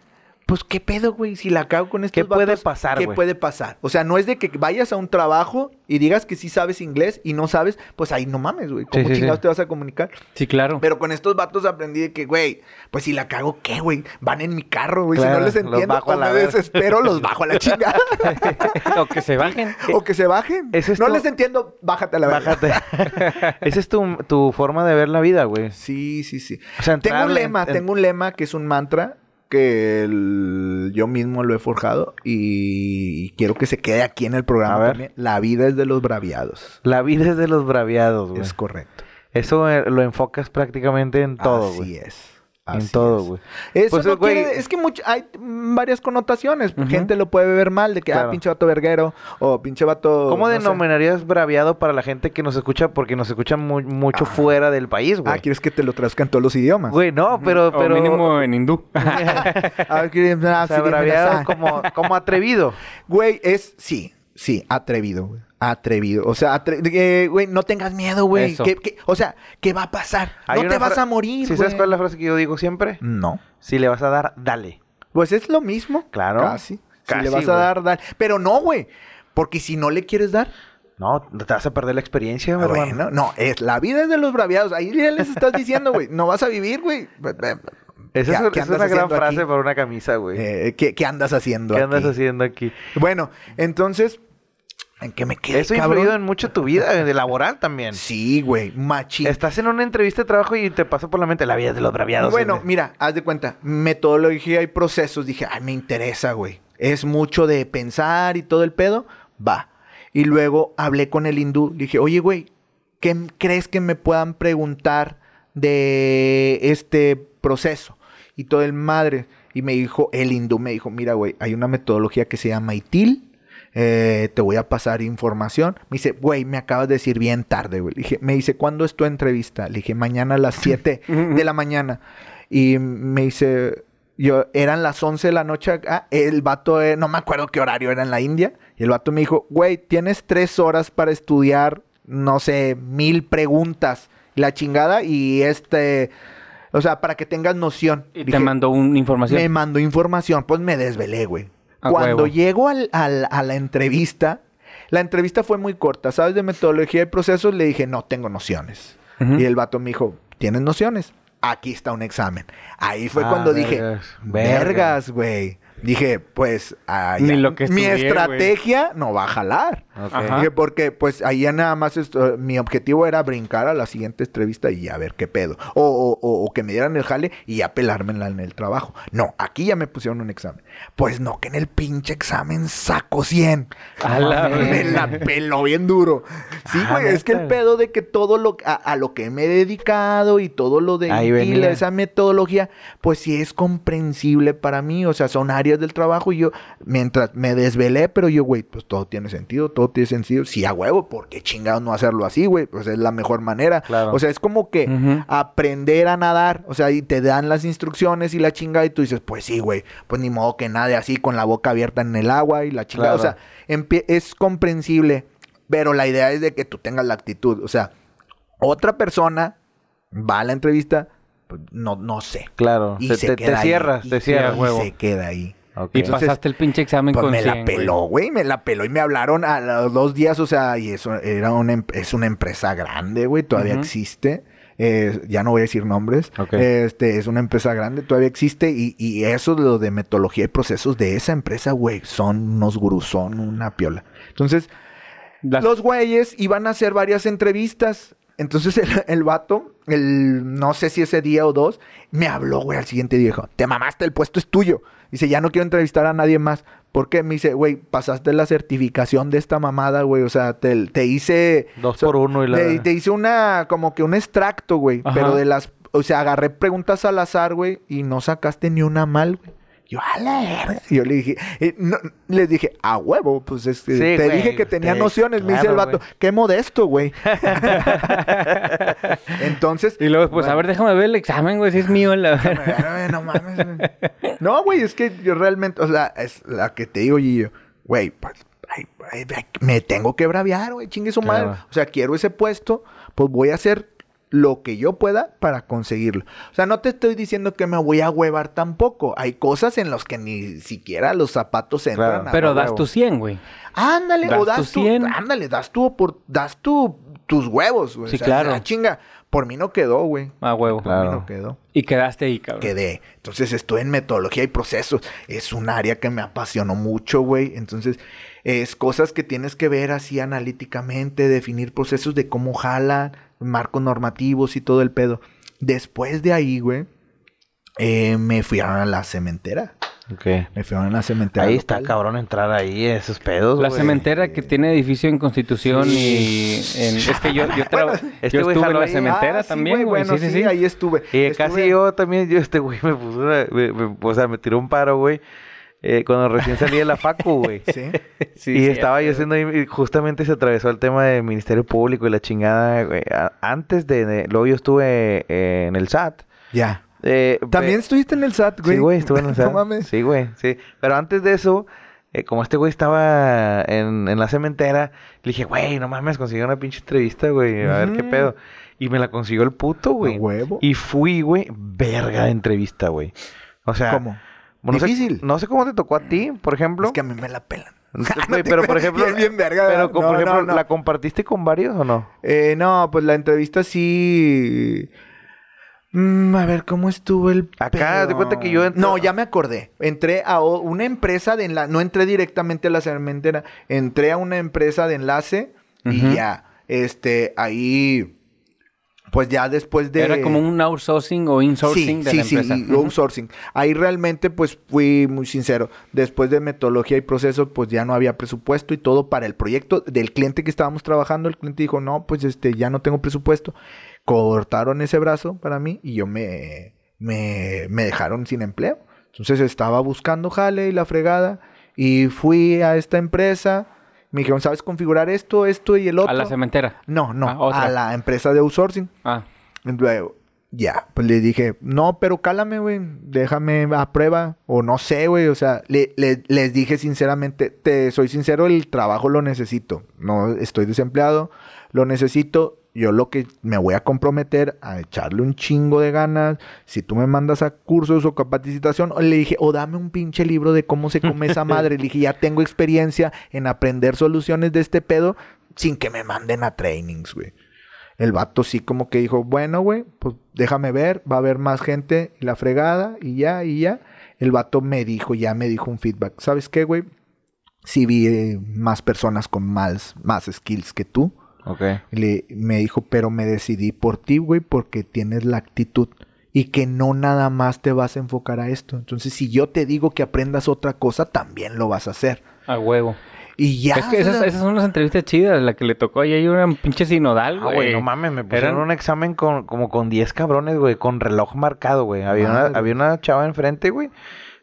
pues qué pedo, güey, si la cago con estos ¿Qué puede vatos, pasar, ¿Qué puede pasar? O sea, no es de que vayas a un trabajo y digas que sí sabes inglés y no sabes, pues ahí no mames, güey. ¿Cómo Sí, sí, sí. chingados te vas a comunicar? Sí, claro. Pero con estos vatos aprendí de que, güey, pues si la cago, ¿qué, güey? Van en mi carro, güey. si no les entiendo, bajo a o la me desespero, los bajo a la chingada. o que se bajen. o que se bajen. Ese es no tu- les entiendo, bájate a la verga. Bájate. Esa es tu, tu forma de ver la vida, güey. Sí, sí, sí. O sea, Tengo un lema, en- tengo un lema que es un mantra que el- yo mismo lo he forjado y quiero que se quede aquí en el programa A ver. también. La vida es de los braviados. La vida es de los braviados, güey. Es correcto. Eso eh, lo enfocas prácticamente en todo, Así güey. es. En todo, es. güey. Eso Pues, no güey, quiere- es que hay varias connotaciones. Gente lo puede ver mal de que, ah, pinche vato verguero o pinche vato... ¿Cómo no sé. denominarías braviado para la gente que nos escucha? Porque nos escucha mu- mucho fuera del país, güey. Ah, ¿quieres que te lo traduzca en todos los idiomas? Güey, no, pero... O pero... mínimo en hindú. A ver, ¿qué- ah, o sea, sí, dime, braviado ah. como, como atrevido. Güey, es... Sí, sí, atrevido, güey. Atrevido. O sea, eh, güey, no tengas miedo, güey. Eso. ¿Qué- qué- O sea, ¿qué va a pasar? Hay no te vas a morir, ¿Sí güey. sabes cuál es la frase que yo digo siempre? No. Si le vas a dar, dale. Pues es lo mismo. Claro. Casi. si Casi, le vas a güey. dar, dar. Pero no, güey. Porque si no le quieres dar, No, te vas a perder la experiencia, ah, mi hermano. bueno, no, es la vida es de los braviados. Ahí ya les estás diciendo, güey, no vas a vivir, güey. Esa es, ¿Qué- es una gran frase aquí? para una camisa, güey. Eh, ¿qué, qué andas haciendo ¿Qué andas haciendo aquí? Bueno, entonces, en que me quedé, Eso ha influido en mucho tu vida, de laboral también. Sí, güey, machín. Estás en una entrevista de trabajo y te pasa por la mente la vida de los braviados. Bueno, mira, haz de cuenta, metodología y procesos, dije, ay, me interesa, güey. Es mucho de pensar y todo el pedo, va. Y luego hablé con el hindú, dije, oye, güey, ¿qué crees que me puedan preguntar de este proceso? Y todo el madre, y me dijo, el hindú me dijo, mira, güey, hay una metodología que se llama ITIL, eh, te voy a pasar información. Me dice, güey, me acabas de decir bien tarde, güey. Le Dije, me dice, ¿cuándo es tu entrevista? Le dije, mañana a las 7 de la mañana. Y me dice, yo, eran las 11 de la noche acá. El vato, eh, no me acuerdo qué horario era en la India. Y el vato me dijo, güey, tienes tres horas para estudiar, no sé, mil preguntas. La chingada y este... O sea, para que tengas noción. Y te mandó una información. me mandó información, pues me desvelé, güey. A Cuando huevo. llego al- al- a la entrevista, la entrevista fue muy corta, ¿sabes? De metodología y procesos, le dije, no tengo nociones. Y el vato me dijo, ¿tienes nociones? Aquí está un examen. Ahí fue Ah, cuando dije, vergas, verga. vergas, güey. Dije, pues, ah, Ni lo que mi estrategia no va a jalar. Dije, porque pues ahí ya nada más esto- mi objetivo era brincar a la siguiente entrevista y ya ver qué pedo. O, o- o- o que me dieran el jale y ya pelármela en el trabajo. No, aquí ya me pusieron un examen. Pues no, que en el pinche examen saco 100. A la me la peló bien duro. Sí, Ah, güey, es que el pedo de que todo lo a, a lo que me he dedicado y todo lo de Ahí y venía. esa metodología, pues sí es comprensible para mí. O sea, son áreas del trabajo y yo, mientras me desvelé, pero yo, güey, pues todo tiene sentido, todo tiene sentido. Sí, a huevo, ¿por qué chingados no hacerlo así, güey? Pues es la mejor manera. Claro. O sea, es como que aprender a nadar. O sea, y te dan las instrucciones y la chingada y tú dices, pues sí, güey, pues ni modo que nade así con la boca abierta en el agua y la chingada. O sea, es comprensible, pero la idea es de que tú tengas la actitud. O sea, otra persona va a la entrevista, pues no, no sé. Claro. Y te, se te- queda te ahí. cierras, Y te se- cierras. y huevo. se queda ahí. Y Entonces, pasaste el pinche examen Pues con me la 100, güey. peló, güey, me la peló y me hablaron a los dos días, o sea, y eso era una, em- es una empresa grande, güey, todavía existe. eh, ya no voy a decir nombres. Este es una empresa grande, todavía existe. Y, y eso, lo de metodología y procesos de esa empresa, güey, son unos gurús, son una piola. Entonces, Las- los güeyes iban a hacer varias entrevistas. Entonces el, el vato, el, no sé si ese día o dos, me habló, güey, al siguiente día. Dijo, te mamaste, el puesto es tuyo. Dice, ya no quiero entrevistar a nadie más. ¿Por qué? Me dice, güey, pasaste la certificación de esta mamada, güey. O sea, te, te hice... Dos por uno y la... te, te hice una, como que un extracto, güey. Pero de las, o sea, agarré preguntas al azar, güey, y no sacaste ni una mal, güey. Yo, a la verga. Yo le dije, eh, no, les dije, a huevo, pues es que Sí, te güey, dije que tenía nociones. Me dice el claro, vato, güey. qué modesto, güey. Entonces, Y luego, pues, a ver, déjame ver el examen, güey, si es mío. La... Espérame, no mames, güey. No, güey, es que yo realmente, o sea, es la que te digo, Gillo. Güey, pues, ay, ay, me tengo que braviar, güey, chingue su madre. Claro. O sea, quiero ese puesto, pues voy a hacer lo que yo pueda para conseguirlo. O sea, no te estoy diciendo que me voy a huevar tampoco. Hay cosas en las que ni siquiera los zapatos entran. Claro. a Pero huevo. das tu 100, güey. Ándale, Das o das tu, 100. ándale, das tu, por, das tu, tus huevos, güey. Sí, O sea, claro. la chinga. Por mí no quedó, güey. A huevo. Por mí Claro. no quedó Y quedaste ahí, cabrón. quedé. Entonces estoy en metodología y procesos. Es un área que me apasionó mucho, güey. Entonces, es cosas que tienes que ver así analíticamente, definir procesos de cómo jalan, marcos normativos y todo el pedo. Después de ahí, güey, eh, me fui a la cementera. Ok. Me fui a la cementera. Ahí está cabrón entrar ahí, esos pedos, La güey. cementera que tiene edificio en Constitución y en... Es que yo, yo, este yo estuve en la ahí. cementera Ah, sí, también, güey. Bueno, sí, sí, sí. ahí estuve. Y Estuve- casi yo también, yo este güey me puso una, me- me- o sea, me tiró un paro, güey. Eh, cuando recién salí de la facu, güey. Sí. Sí, y sí, estaba yo haciendo ahí, y justamente se atravesó el tema del Ministerio Público y la chingada, güey. A- Antes de, de- luego yo estuve eh, en el SAT. Ya. Eh, También estuviste en el SAT, güey. Sí, güey, estuve en el SAT. no mames. Sí, güey, sí. Pero antes de eso, eh, como este güey estaba en, en la cementera, le dije, güey, no mames, consiguió una pinche entrevista, güey, a ver qué pedo. Y me la consiguió el puto, güey. Huevo. Y fui, güey, verga de entrevista, güey. O sea, ¿Cómo? No sé- Difícil. no sé cómo te tocó a ti, por ejemplo. Es que a mí me la pelan. Pero por ejemplo, Bien, verga, pero ¿verdad? como, No, por ejemplo, no. ¿la compartiste con varios o no? Eh, no, pues la entrevista sí. Mm, a ver, ¿cómo estuvo el Acá, de cuenta que yo entro- No, ya me acordé. Entré a una empresa de enlace. No entré directamente a la cementera. Entré a una empresa de enlace y ya. Este, ahí... Pues ya después de... Era como un outsourcing o insourcing sí, de sí, la empresa. Sí, outsourcing. Ahí realmente pues fui muy sincero. Después de metodología y proceso pues ya no había presupuesto y todo para el proyecto del cliente que estábamos trabajando. El cliente dijo, no, pues este, ya no tengo presupuesto. Cortaron ese brazo para mí y yo me, me, me dejaron sin empleo. Entonces estaba buscando jale y la fregada y fui a esta empresa. Me dijeron, ¿sabes configurar esto, esto y el otro? A la cementera. No, no, Ah, a la empresa de outsourcing. Ah. Luego, ya, pues le dije, no, pero cálame, güey, déjame a prueba, o no sé, güey, o sea, le- le- les dije sinceramente, te soy sincero, el trabajo lo necesito, no estoy desempleado, lo necesito, yo lo que me voy a comprometer a echarle un chingo de ganas, si tú me mandas a cursos o capacitación, le dije, o dame un pinche libro de cómo se come esa madre, le dije, ya tengo experiencia en aprender soluciones de este pedo sin que me manden a trainings, güey. El vato sí como que dijo, bueno, güey, pues déjame ver, va a haber más gente la fregada y ya, y ya. El vato me dijo, ya me dijo un feedback. ¿Sabes qué, güey? Sí vi eh, más personas con más, más skills que tú. Ok. Le, me dijo, pero me decidí por ti, güey, porque tienes la actitud y que no nada más te vas a enfocar a esto. Entonces, si yo te digo que aprendas otra cosa, también lo vas a hacer. A huevo. Y ya. es que esas, esas son las entrevistas chidas. La que le tocó ahí hay una pinche sinodal, Ah, güey. no mames, me pusieron Eran- un examen con, como con 10 cabrones, güey, con reloj marcado, güey. Había una, había una chava enfrente, güey.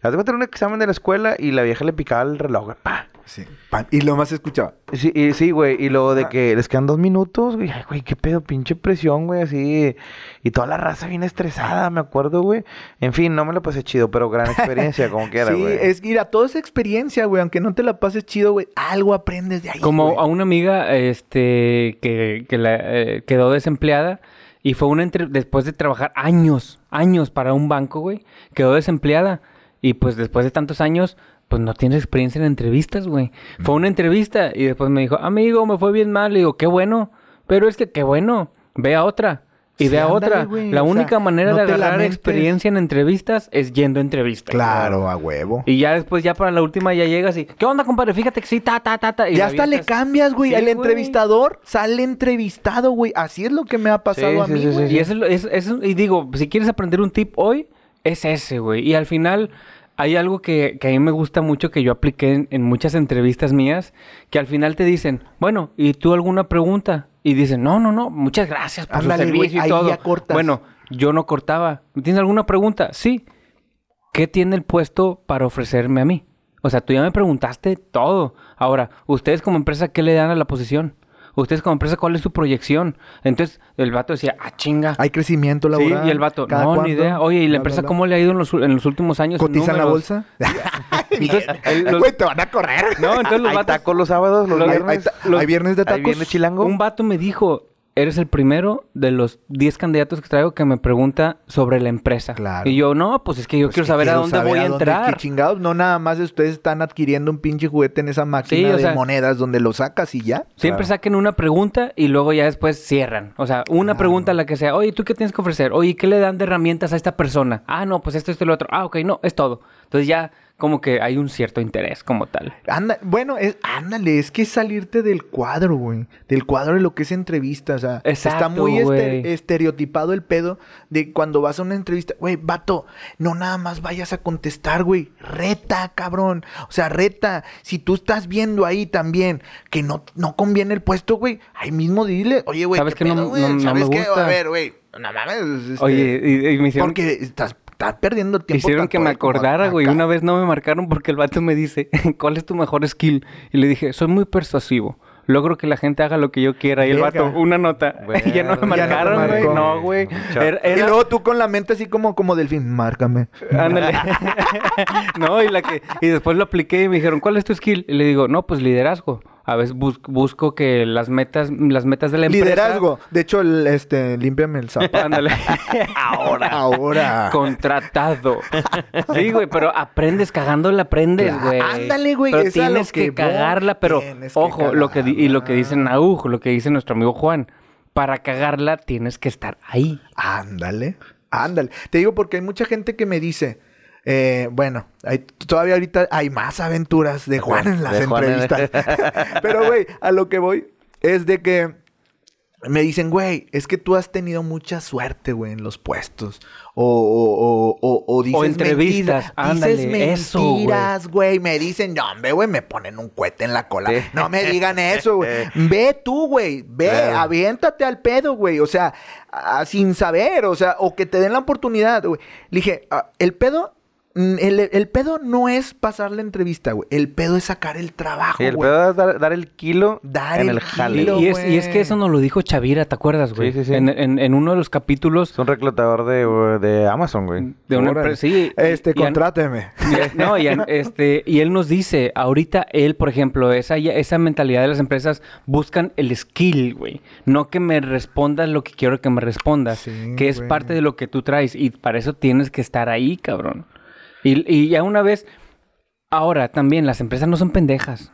Haz de cuenta, era un examen de la escuela y la vieja le picaba el reloj, güey, pa. Sí, pam, y lo más escuchaba. Sí, y- sí, güey, y luego de Ah. que les quedan dos minutos, güey, ay, güey, qué pedo, pinche presión, güey, así, y toda la raza bien estresada, me acuerdo, güey. En fin, no me lo pasé chido, pero gran experiencia, como quiera, sí, güey. es mira, toda esa experiencia, güey, aunque no te la pases chido, güey, algo aprendes de ahí. Como güey. a una amiga este que, que la, eh, quedó desempleada y fue una entre- después de trabajar años, años para un banco, güey, quedó desempleada y pues después de tantos años pues no tienes experiencia en entrevistas, güey. Fue una entrevista y después me dijo, "Amigo, me fue bien mal." Le digo, "Qué bueno." Pero es que qué bueno, ve a otra. Y Sí, ve a otra. La o sea, única manera no de agarrar experiencia en entrevistas es yendo a entrevistas. Claro, a huevo. Y ya después, ya para la última, ya llegas y, ¿qué onda, compadre? Fíjate que sí, ta, ta, ta, ta. y ya hasta le cambias, güey. Sí, El güey. entrevistador sale entrevistado, güey. Así es lo que me ha pasado Sí, a mí, güey. Y, eso, es lo- es- es- y digo, si quieres aprender un tip hoy, es ese, güey. Y al final hay algo que, que a mí me gusta mucho que yo apliqué en, en muchas entrevistas mías, que al final te dicen, bueno, ¿y tú alguna pregunta? Y dicen, no, no, no, muchas gracias por Ándale, su servicio y todo. ya cortas. Bueno, yo no cortaba. ¿Tienes alguna pregunta? Sí. ¿Qué tiene el puesto para ofrecerme a mí? O sea, tú ya me preguntaste todo. Ahora, ustedes como empresa, ¿qué le dan a la posición? Ustedes como empresa, ¿cuál es su proyección? Entonces, el vato decía, ah, chinga. Hay crecimiento Sí, laboral. y el vato, ¿Cada no, ni idea. Oye, ¿y la empresa cómo le ha ido en los, en los últimos años? ¿Cotiza en la bolsa? Entonces, los- Güey, te van a correr. No, entonces los Hay vatos... tacos los sábados, los los- Hay, viernes. hay ta- hay viernes de tacos. viene chilango. Un vato me dijo, eres el primero de los 10 candidatos que traigo que me pregunta sobre la empresa. Claro. Y yo, no, pues es que yo Pues quiero saber a dónde saber voy a dónde- entrar. qué chingados, no nada más ustedes están adquiriendo un pinche juguete en esa máquina Sí, de sea, monedas donde lo sacas y ya. Siempre Claro. saquen una pregunta y luego ya después cierran. O sea, una Claro. pregunta a la que sea, oye, ¿tú qué tienes que ofrecer? Oye, ¿qué le dan de herramientas a esta persona? Ah, no, pues esto, esto y lo otro. Ah, ok, no, es todo. Entonces ya como que hay un cierto interés como tal. Anda, bueno, es, ándale, es que es salirte del cuadro, güey. Del cuadro de lo que es entrevista, o sea, está Exacto, muy este- güey. estereotipado el pedo de cuando vas a una entrevista, güey, vato, no nada más vayas a contestar, güey, reta, cabrón. O sea, reta, si tú estás viendo ahí también que no, no conviene el puesto, güey, ahí mismo dile, oye, güey, ¿Sabes ¿qué pedo, no- no ¿Sabes me qué? A ver, güey, no mames. este, Oye, y, y me hicieron... porque estás, estás perdiendo tiempo. Hicieron que me acordara, güey. Una vez no me marcaron porque el vato me dice, ¿cuál es tu mejor skill? Y le dije, soy muy persuasivo. Logro que la gente haga lo que yo quiera. Y el vato, una nota. y ya no me marcaron, güey. No, güey. Era- Y luego tú con la mente así como, como delfín, márcame. Ándale. no, y la que y después lo apliqué y me dijeron, "¿Cuál es tu skill?" Y le digo, "No, pues liderazgo." A veces bus- busco que las metas las metas de la empresa Liderazgo. De hecho, el, este, límpiame el zapato. Ándale. Ahora. Ahora. Contratado. Sí, güey, pero aprendes cagándola, aprendes, Claro, güey. ándale, güey, Pero tienes que, cagarla, pero ojo, lo que di- y lo que dicen cagarla. Nauj, lo que dice nuestro amigo Juan, para cagarla tienes que estar ahí. Ándale. Ándale. Te digo porque hay mucha gente que me dice, eh, bueno, hay, todavía ahorita hay más aventuras de Juan en las De Juan en- entrevistas. Pero, güey, a lo que voy es de que me dicen, güey, es que tú has tenido mucha suerte, güey, en los puestos. O, o, o, o, o dices entrevistas, mentiras. ándale, dices eso, güey. mentiras, güey. Me dicen, no, hombre, güey, me ponen un cohete en la cola. Sí. No me digan eso, güey. Ve tú, güey. Ve, Claro. aviéntate al pedo, güey. O sea, sin saber, o sea, o que te den la oportunidad, güey. Le dije, ah, el pedo... mm, El, el pedo no es pasar la entrevista, güey. El pedo es sacar el trabajo, Y el güey. pedo es dar, dar el kilo Dar en el el jale. Y, kilo. y es, y es que eso nos lo dijo Chavira, ¿te acuerdas, güey? Sí, sí, sí. En, en- en uno de los capítulos Es un reclutador de, de Amazon, güey. de una empresa. Sí, Este, y- contráteme. y- no, y, este, y él nos dice, ahorita él, por ejemplo, esa, ya- esa mentalidad de las empresas buscan el skill, güey. No que me respondas lo que quiero que me respondas, Sí, que es güey. parte de lo que tú traes. Y para eso tienes que estar ahí, cabrón. Y, y ya una vez, ahora también, las empresas no son pendejas.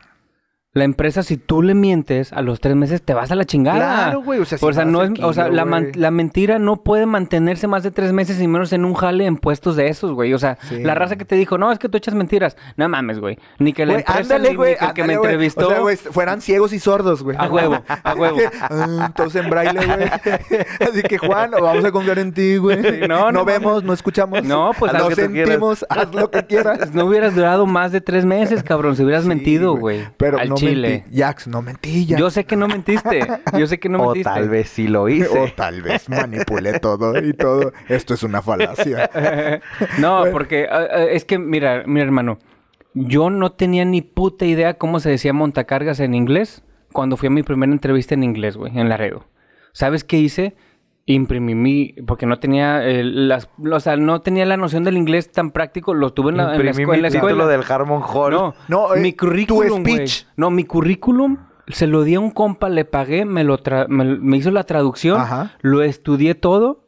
La empresa, si tú le mientes, a los tres meses te vas a la chingada. Claro, güey, o sea, si no no das es, o sea, la, man- la mentira no puede mantenerse más de tres meses y menos en un jale en puestos de esos, güey. O sea, Sí. la raza que te dijo, no, es que tú echas mentiras. No mames, güey. Ni que la Güey, empresa ándale, ni- güey. ni que me ándale, güey. entrevistó. O sea, güey, fueran ciegos y sordos, güey. A huevo, a huevo. Ah, Entonces en braille, güey. Así que, Juan, vamos a confiar en ti, güey. Sí, no, no, no vemos, no escuchamos. No, pues, no haz lo que tú quieras. sentimos, haz lo que quieras. no hubieras durado más de tres meses, cabrón, si hubieras Sí, mentido, güey. Pero no chile. mentí. Jax, no mentí, Jax. Yo sé que no mentiste. Yo sé que no o mentiste. tal vez sí lo O hice. tal vez manipulé todo y todo. Esto es una falacia. no, porque ah, ah, es que, mira, mi hermano, yo no tenía ni puta idea cómo se decía montacargas en inglés cuando fui a mi primera entrevista en inglés, güey, en Laredo. ¿Sabes qué hice? Imprimí mi, porque no tenía eh, las, o sea, no tenía la noción del inglés tan práctico, lo tuve en la, en la Imprimí escuela. en la mi título del Harmon Hall. No, No, eh, mi tu currículum, güey. speech. No, mi currículum se lo di a un compa, le pagué, me lo tra- me, me hizo la traducción, Ajá. lo estudié todo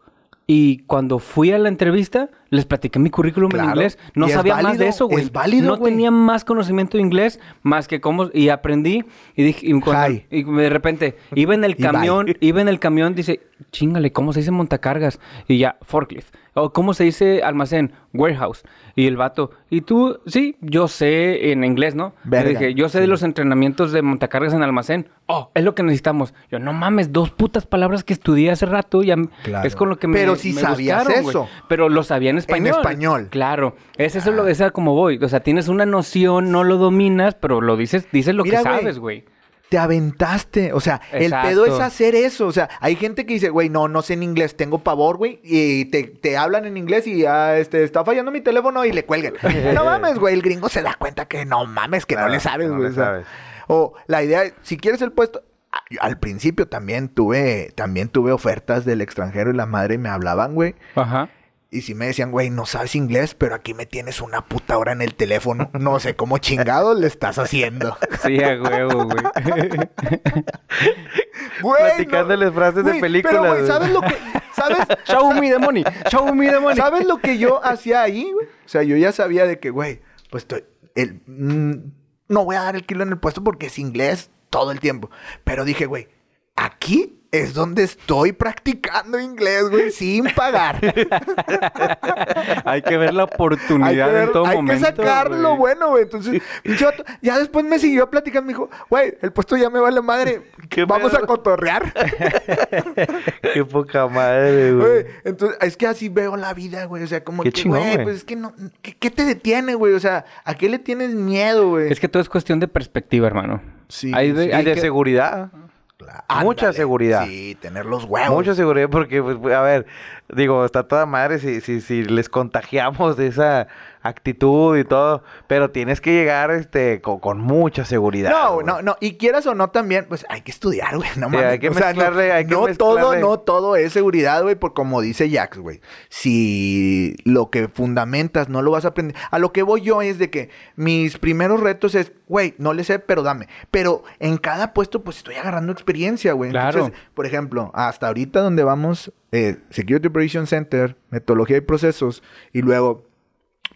y cuando fui a la entrevista les platiqué mi currículum Claro. en inglés. No sabía más de eso, güey. es válido, No tenía más conocimiento de inglés más que cómo y aprendí y dije y, cuando- Hi. y de repente iba en el camión, iba en el camión dice, "Chingale, ¿cómo se dice montacargas?" Y ya, forklift. O cómo se dice almacén, warehouse. Y el vato, "¿Y tú?" Sí, yo sé en inglés, ¿no? Le Verga. dije, "Yo sé de los entrenamientos de montacargas en almacén." Oh, es lo que necesitamos. Yo, "No mames, dos putas palabras que estudié hace rato ya Claro. es con lo que me Pero si me sabías buscaron, eso. Pero lo sabía en español. español. Claro. Es eso lo esa como voy. O sea, tienes una noción, no lo dominas, pero lo dices, dices lo Mira, que sabes, güey. Te aventaste. O sea, Exacto. el pedo es hacer eso. O sea, hay gente que dice, güey, no, no sé en inglés, tengo pavor, güey. Y te, te hablan en inglés y ya, este, está fallando mi teléfono y le cuelgan. no mames, güey. El gringo se da cuenta que no mames, que Claro, no le sabes, no güey. le o sea, sabes. O la idea, si quieres el puesto. a- Al principio también tuve, también tuve ofertas del extranjero y la madre me hablaban, güey. Ajá. Y si me decían, güey, no sabes inglés, pero aquí me tienes una puta hora en el teléfono. No sé cómo chingados le estás haciendo. Sí, a huevo, güey. Güey, Platicándoles frases de películas, Pero, güey, güey. ¿sabes lo que...? ¿Sabes? Show me the money. Show me the money. ¿Sabes lo que yo hacía ahí, güey? O sea, yo ya sabía de que, güey, pues estoy... El, mm, no voy a dar el kilo en el puesto porque es inglés todo el tiempo. Pero dije, güey, aquí es donde estoy practicando inglés, güey, sin pagar. Hay que ver la hay que, oportunidad ver- en todo hay momento. que sacar lo güey. bueno, güey. Entonces, ya después me siguió platicando, me dijo, güey, el puesto ya me vale madre. ¿Qué Vamos pedo? a cotorrear. Qué poca madre, Güey, entonces, es que así veo la vida, güey. O sea, como Qué que, chingón, güey, güey. pues es que no... ¿qué, qué te detiene, güey? O sea, ¿a qué le tienes miedo, güey? Es que todo es cuestión de perspectiva, hermano. Sí, Hay de- sí. Y hay de que- seguridad. Mucha seguridad. Sí, tener los huevos. Mucha seguridad porque, pues, a ver, digo, está toda madre si, si, si les contagiamos de esa actitud y todo, pero tienes que llegar este con, con mucha seguridad. No, güey. no, no. Y quieras o no también, pues hay que estudiar, güey. No Sí, mames. hay que O sea, no- mezclarle, hay que no todo, no todo es seguridad, güey. Por como dice Jax, güey. Si lo que fundamentas no lo vas a aprender. A lo que voy yo es de que mis primeros retos es, güey, no le sé, pero dame. Pero en cada puesto, pues estoy agarrando experiencia, güey. Claro. Entonces, por ejemplo, hasta ahorita donde vamos, eh, Security Operation Center, metodología y procesos, y luego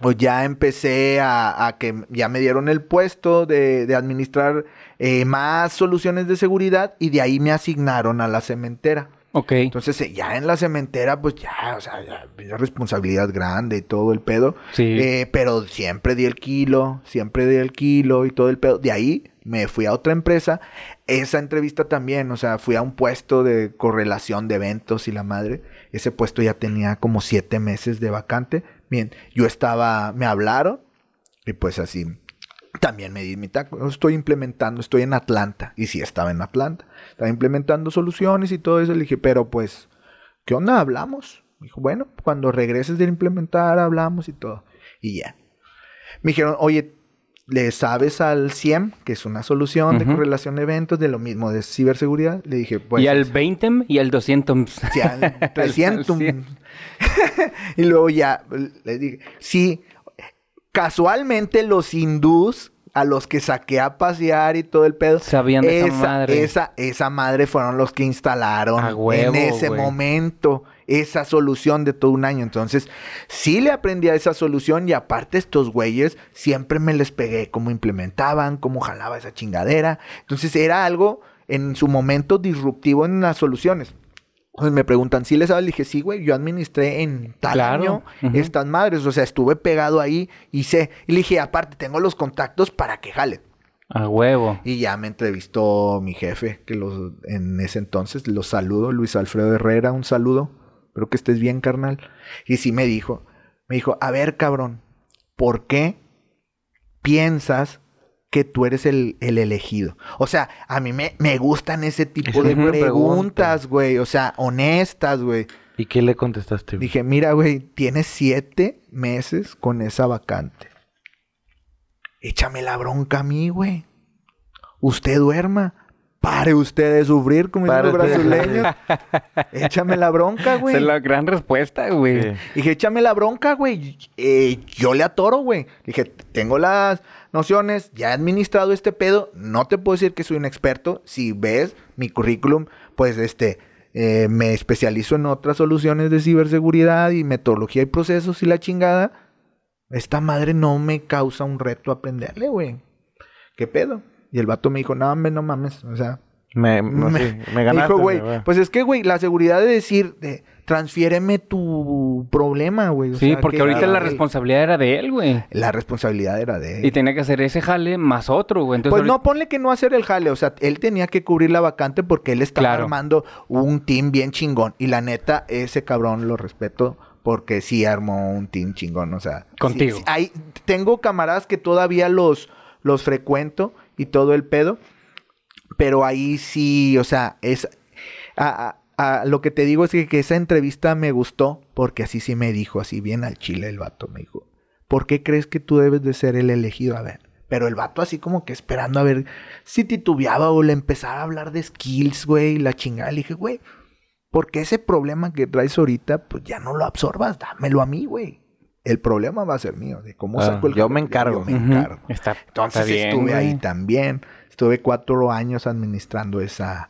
pues ya empecé a, a que ya me dieron el puesto de, de administrar eh, más soluciones de seguridad y de ahí me asignaron a la cementera. Ok. Entonces, eh, ya en la cementera, pues ya, o sea, ya, ya responsabilidad grande y todo el pedo. Sí. Eh, pero siempre di el kilo, siempre di el kilo y todo el pedo. De ahí me fui a otra empresa. Esa entrevista también, o sea, fui a un puesto de correlación de eventos y la madre. Ese puesto ya tenía como siete meses de vacante. Bien, yo estaba, me hablaron y pues así. También me di mi taco. Estoy implementando, estoy en Atlanta. Y sí, estaba en Atlanta. Estaba implementando soluciones y todo eso. Le dije, pero pues, ¿qué onda? Hablamos. Dijo, bueno, cuando regreses de implementar, hablamos y todo. Y ya. Me dijeron, oye, ¿le sabes al CIEM, que es una solución de correlación de eventos, de lo mismo, de ciberseguridad? Le dije, pues. y al 20 y al 200. Sí, al 300. Al cien. y luego ya le dije, sí, casualmente los hindús a los que saqué a pasear y todo el pedo. Sabían de esa madre. Esa, esa madre fueron los que instalaron huevo, en ese momento esa solución de todo un año. Entonces, sí le aprendí a esa solución y aparte estos güeyes siempre me les pegué cómo implementaban, cómo jalaba esa chingadera. Entonces, era algo en su momento disruptivo en las soluciones. Entonces me preguntan, ¿sí les sabes? Le dije, sí, güey, yo administré en tal Claro, año estas madres. O sea, estuve pegado ahí y sé. Y le dije, aparte, tengo los contactos para que jale. A huevo. Y ya me entrevistó mi jefe, que los, en ese entonces los saludo, Luis Alfredo Herrera, un saludo. Espero que estés bien, carnal. Y sí me dijo, me dijo, a ver, cabrón, ¿por qué piensas que tú eres el, el elegido? O sea, a mí me, me gustan ese tipo de preguntas, güey. O sea, honestas, güey. ¿Y qué le contestaste? güey? Dije, mira, güey, tienes siete meses con esa vacante. Échame la bronca a mí, güey. Usted duerma. Pare usted de sufrir, como dicen los brasileños. Échame la bronca, güey. Esa es la gran respuesta, güey. Sí. Dije, échame la bronca, güey. Eh, yo le atoro, güey. Dije, tengo las nociones, ya he administrado este pedo. No te puedo decir que soy un experto. Si ves mi currículum, pues este, eh, me especializo en otras soluciones de ciberseguridad y metodología y procesos y la chingada. Esta madre no me causa un reto aprenderle, güey. ¿Qué pedo? Y el vato me dijo, no, hombre, no mames. O sea, Me, no, me, sí, me me ganaste. dijo, güey, pues es que, güey, la seguridad de decir, de, transfiéreme tu problema, güey. Sí, sea, porque que- ahorita la responsabilidad era de él, güey. La responsabilidad era de él. Y tenía que hacer ese jale más otro, güey. Entonces, pues ahorita- no, ponle que no hacer el jale. O sea, él tenía que cubrir la vacante porque él estaba Claro. armando un team bien chingón. Y la neta, ese cabrón lo respeto porque sí armó un team chingón. O sea, sí- Contigo. sí, hay- tengo camaradas que todavía los, los frecuento y todo el pedo. Pero ahí sí, o sea, es. a- a- lo que te digo es que, esa entrevista me gustó porque así sí me dijo, así bien al chile el vato. Me dijo, ¿por qué crees que tú debes de ser el elegido? A ver. Pero el vato así como que esperando a ver si titubeaba o le empezara a hablar de skills, güey, la chingada. Le dije, güey, porque ese problema que traes ahorita, pues ya no lo absorbas, dámelo a mí, güey. El problema va a ser mío, de cómo Ah, saco el yo me encargo. Yo me encargo. Está, Entonces está bien, estuve ahí también. Estuve cuatro años administrando esa,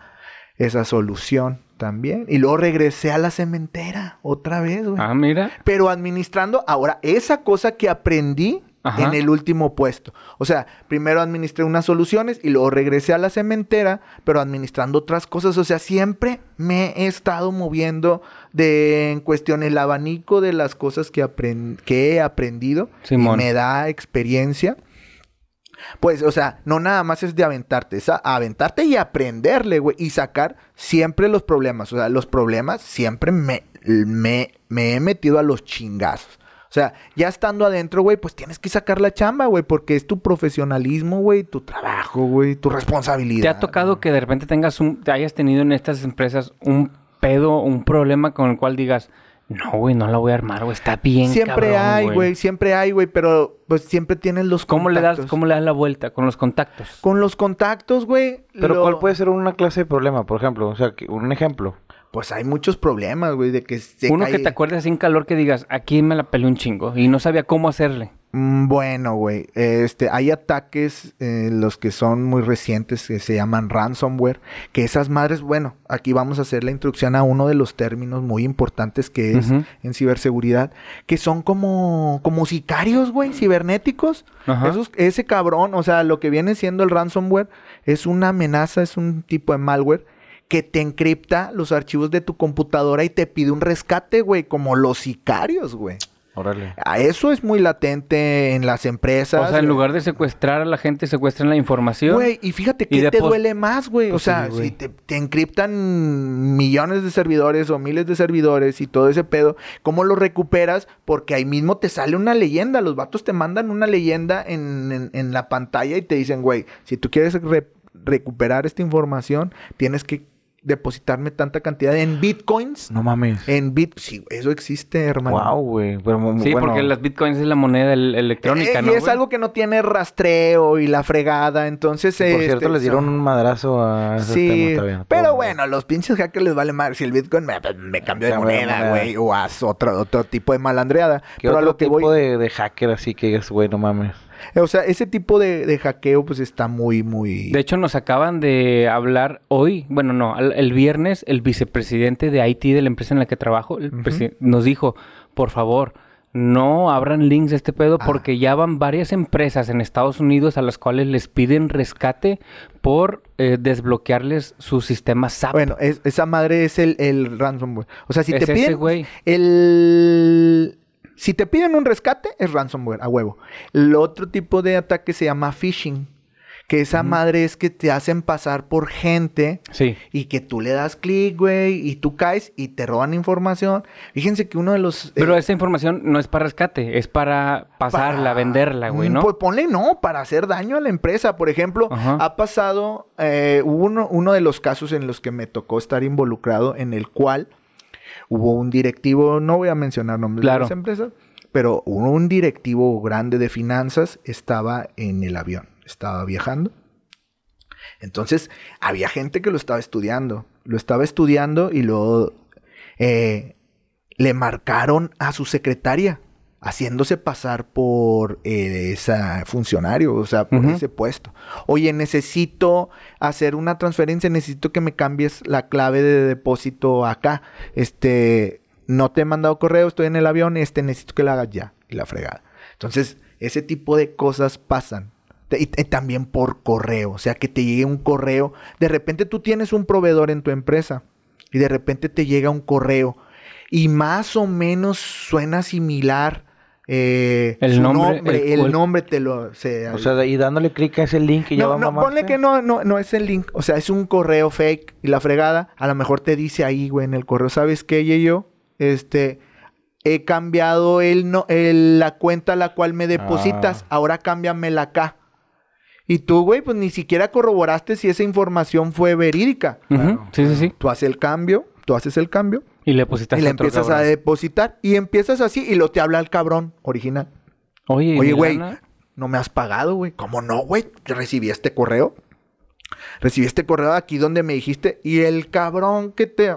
esa solución también. Y luego regresé a la cementera otra vez, güey. Ah, mira. Pero administrando ahora esa cosa que aprendí Ajá. en el último puesto. O sea, primero administré unas soluciones y luego regresé a la cementera, pero administrando otras cosas. O sea, siempre me he estado moviendo de en cuestión el abanico de las cosas que, que he aprendido. Simón. Y me da experiencia. Pues, o sea, no nada más es de aventarte, es aventarte y aprenderle, güey, y sacar siempre los problemas. O sea, los problemas siempre me, me, me he metido a los chingazos. O sea, ya estando adentro, güey, pues tienes que sacar la chamba, güey, porque es tu profesionalismo, güey, tu trabajo, güey, tu responsabilidad. ¿Te ha tocado que de repente tengas un, te hayas tenido en estas empresas un pedo, un problema con el cual digas, no, güey, no la voy a armar, güey, está bien, Siempre cabrón, hay, güey, siempre hay, güey, pero pues siempre tienes los ¿Cómo le das, contactos. cómo le das la vuelta con los contactos? Con los contactos, güey. Pero lo- ¿cuál puede ser una clase de problema? Por ejemplo, o sea, un ejemplo. Pues hay muchos problemas, güey, de que se Uno cae- que te acuerdes sin calor que digas, aquí me la pelé un chingo y no sabía cómo hacerle. Mm, Bueno, güey, este, hay ataques, eh, los que son muy recientes, que se llaman ransomware, que esas madres, bueno, aquí vamos a hacer la introducción a uno de los términos muy importantes que es en ciberseguridad, que son como, como sicarios, güey, cibernéticos. Esos- ese cabrón, o sea, lo que viene siendo el ransomware es una amenaza, es un tipo de malware que te encripta los archivos de tu computadora y te pide un rescate, güey, como los sicarios, güey. Órale. A Eso es muy latente en las empresas. O sea, en güey. lugar de secuestrar a la gente, secuestran la información. Güey, y fíjate que te duele más, güey. o Pues sea, sí, güey. si te, te encriptan millones de servidores o miles de servidores y todo ese pedo, ¿cómo lo recuperas? Porque ahí mismo te sale una leyenda. Los vatos te mandan una leyenda en, en- en la pantalla y te dicen, güey, si tú quieres re- recuperar esta información, tienes que depositarme tanta cantidad en bitcoins. No mames. En bit, sí, eso existe, hermano. Wow, güey. Mu- Sí, bueno, porque las bitcoins es la moneda el- electrónica, Eh, ¿no? y es güey? algo que no tiene rastreo y la fregada, entonces... Por este, cierto, les dieron son- un madrazo a ese tema, Sí, está bien. pero Todo- bueno, a los pinches hackers les vale más. Si el Bitcoin me, me cambió de moneda, güey, o haz otro, otro tipo de malandreada. ¿Qué Pero a otro lo que tipo voy, de, de hacker así que digas, güey, no mames? O sea, ese tipo de, de hackeo, pues está muy, muy. De hecho, nos acaban de hablar hoy, bueno, no, el viernes, el vicepresidente de IT de la empresa en la que trabajo el nos dijo, por favor, no abran links de este pedo Ah. porque ya van varias empresas en Estados Unidos a las cuales les piden rescate por eh, desbloquearles su sistema SAP. Bueno, es- esa madre es el, el ransomware. O sea, si Es te ese piden. El. Si te piden un rescate, es ransomware, a huevo. El otro tipo de ataque se llama phishing. Que esa madre es que te hacen pasar por gente Sí. y que tú le das clic, güey, y tú caes y te roban información. Fíjense que uno de los... Pero eh, esa información no es para rescate, es para pasarla, para- venderla, güey, ¿no? Pues ponle no, para hacer daño a la empresa. Por ejemplo, ha pasado, eh, uno, uno de los casos en los que me tocó estar involucrado, en el cual hubo un directivo, no voy a mencionar nombres Claro. de las empresas, pero un directivo grande de finanzas, estaba en el avión, estaba viajando. Entonces, había gente que lo estaba estudiando, lo estaba estudiando y luego eh, le marcaron a su secretaria, haciéndose pasar por eh, ese funcionario, o sea, por ese puesto. Oye, necesito hacer una transferencia, necesito que me cambies la clave de depósito acá. Este, no te he mandado correo, estoy en el avión, este, necesito que lo hagas ya. Y la fregada. Entonces, ese tipo de cosas pasan. Y también por correo, o sea, que te llegue un correo. De repente tú tienes un proveedor en tu empresa y de repente te llega un correo y más o menos suena similar. Eh, El su nombre, el, el- nombre te lo... se- O sea, y dándole clic a ese link y ya no, va a no, mamarte. ponle que no, no, no es el link. O sea, es un correo fake y la fregada. A lo mejor te dice ahí, güey, en el correo, ¿sabes qué, yo Este, he cambiado el, no, el- la cuenta a la cual me depositas. Ah. Ahora cámbiamela acá. Y tú, güey, pues ni siquiera corroboraste si esa información fue verídica. Claro. Sí, sí, sí. Tú haces el cambio, tú haces el cambio Y le pusiste y le empiezas a depositar y empiezas así y lo te habla el cabrón original. Oye, ¿y Oye, güey, no me has pagado, güey. ¿Cómo no, güey? Recibí este correo. Recibí este correo aquí donde me dijiste. Y el cabrón que te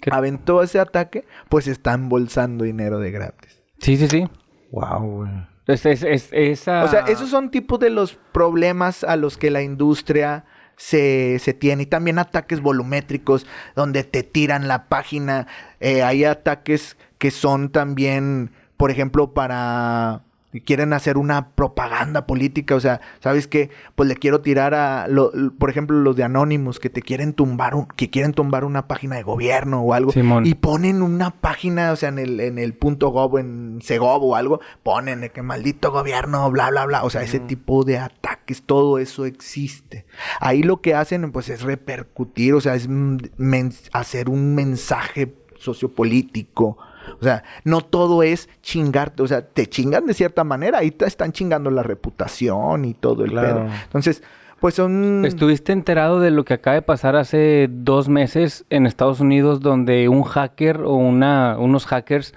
¿Qué? aventó ese ataque, pues está embolsando dinero de gratis. Sí, sí, sí. Wow, güey. Es, es, es- esa... O sea, esos son tipos de los problemas a los que la industria se, se tiene. Y también ataques volumétricos, donde te tiran la página. Eh, hay ataques que son también, por ejemplo, para... Quieren hacer una propaganda política, o sea, ¿sabes qué? Pues le quiero tirar a, lo- por ejemplo, los de Anonymous que te quieren tumbar, un, que quieren tumbar una página de gobierno o algo. Simón. Y ponen una página, o sea, en el, en el punto gov, en Segov o algo, ponen de que maldito gobierno, bla, bla, bla. O sea, ese tipo de ataques, todo eso existe. Ahí lo que hacen, pues, es repercutir, o sea, es mm, hacer un mensaje sociopolítico. O sea, no todo es chingarte, o sea, te chingan de cierta manera, ahí te están chingando la reputación y todo el Claro. pedo. Entonces, pues son... ¿Estuviste enterado de lo que acaba de pasar hace dos meses en Estados Unidos donde un hacker o una, unos hackers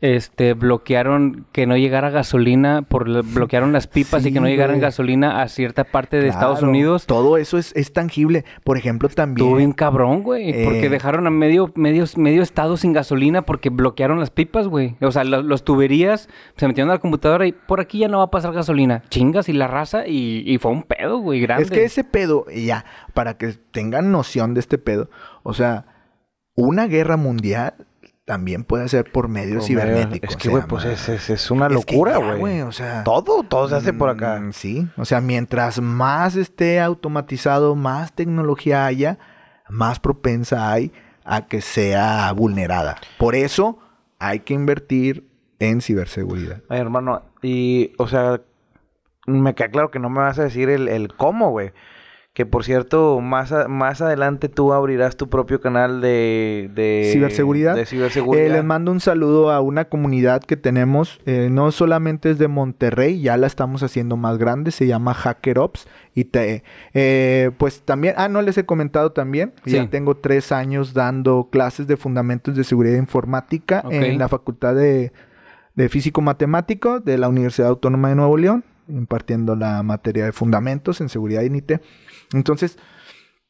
este, bloquearon que no llegara gasolina, por la- bloquearon las pipas y que no llegaran güey. gasolina a cierta parte de Estados Unidos? Todo eso es, es tangible. Por ejemplo, también... Estuvo bien cabrón, güey. Porque Eh. dejaron a medio, medio, medio estado sin gasolina porque bloquearon las pipas, güey. O sea, lo- los tuberías se metieron a la computadora y por aquí ya no va a pasar gasolina. Chingas y la raza y, y fue un pedo, güey, grande. Es que ese pedo, y ya, para que tengan noción de este pedo, o sea, una guerra mundial también puede ser por medios cibernéticos. Es que, güey, pues es, es, es una es que locura, güey. O sea, Todo, todo se hace por acá. mm, sí, o sea, mientras más esté automatizado, más tecnología haya, más propensa hay a que sea vulnerada. Por eso hay que invertir en ciberseguridad. Ay, hermano, y, o sea, me queda claro que no me vas a decir el, el cómo, güey. Que por cierto, más, a- más adelante tú abrirás tu propio canal de, de ¿Ciberseguridad? De ciberseguridad. Eh, les mando un saludo a una comunidad que tenemos, eh, no solamente es de Monterrey, ya la estamos haciendo más grande, se llama Hacker Ops. Y te, eh, pues también, ah, no les he comentado también, Sí. ya tengo tres años dando clases de fundamentos de seguridad informática en la Facultad de, de Físico Matemático de la Universidad Autónoma de Nuevo León, impartiendo la materia de fundamentos en seguridad INIT. Entonces,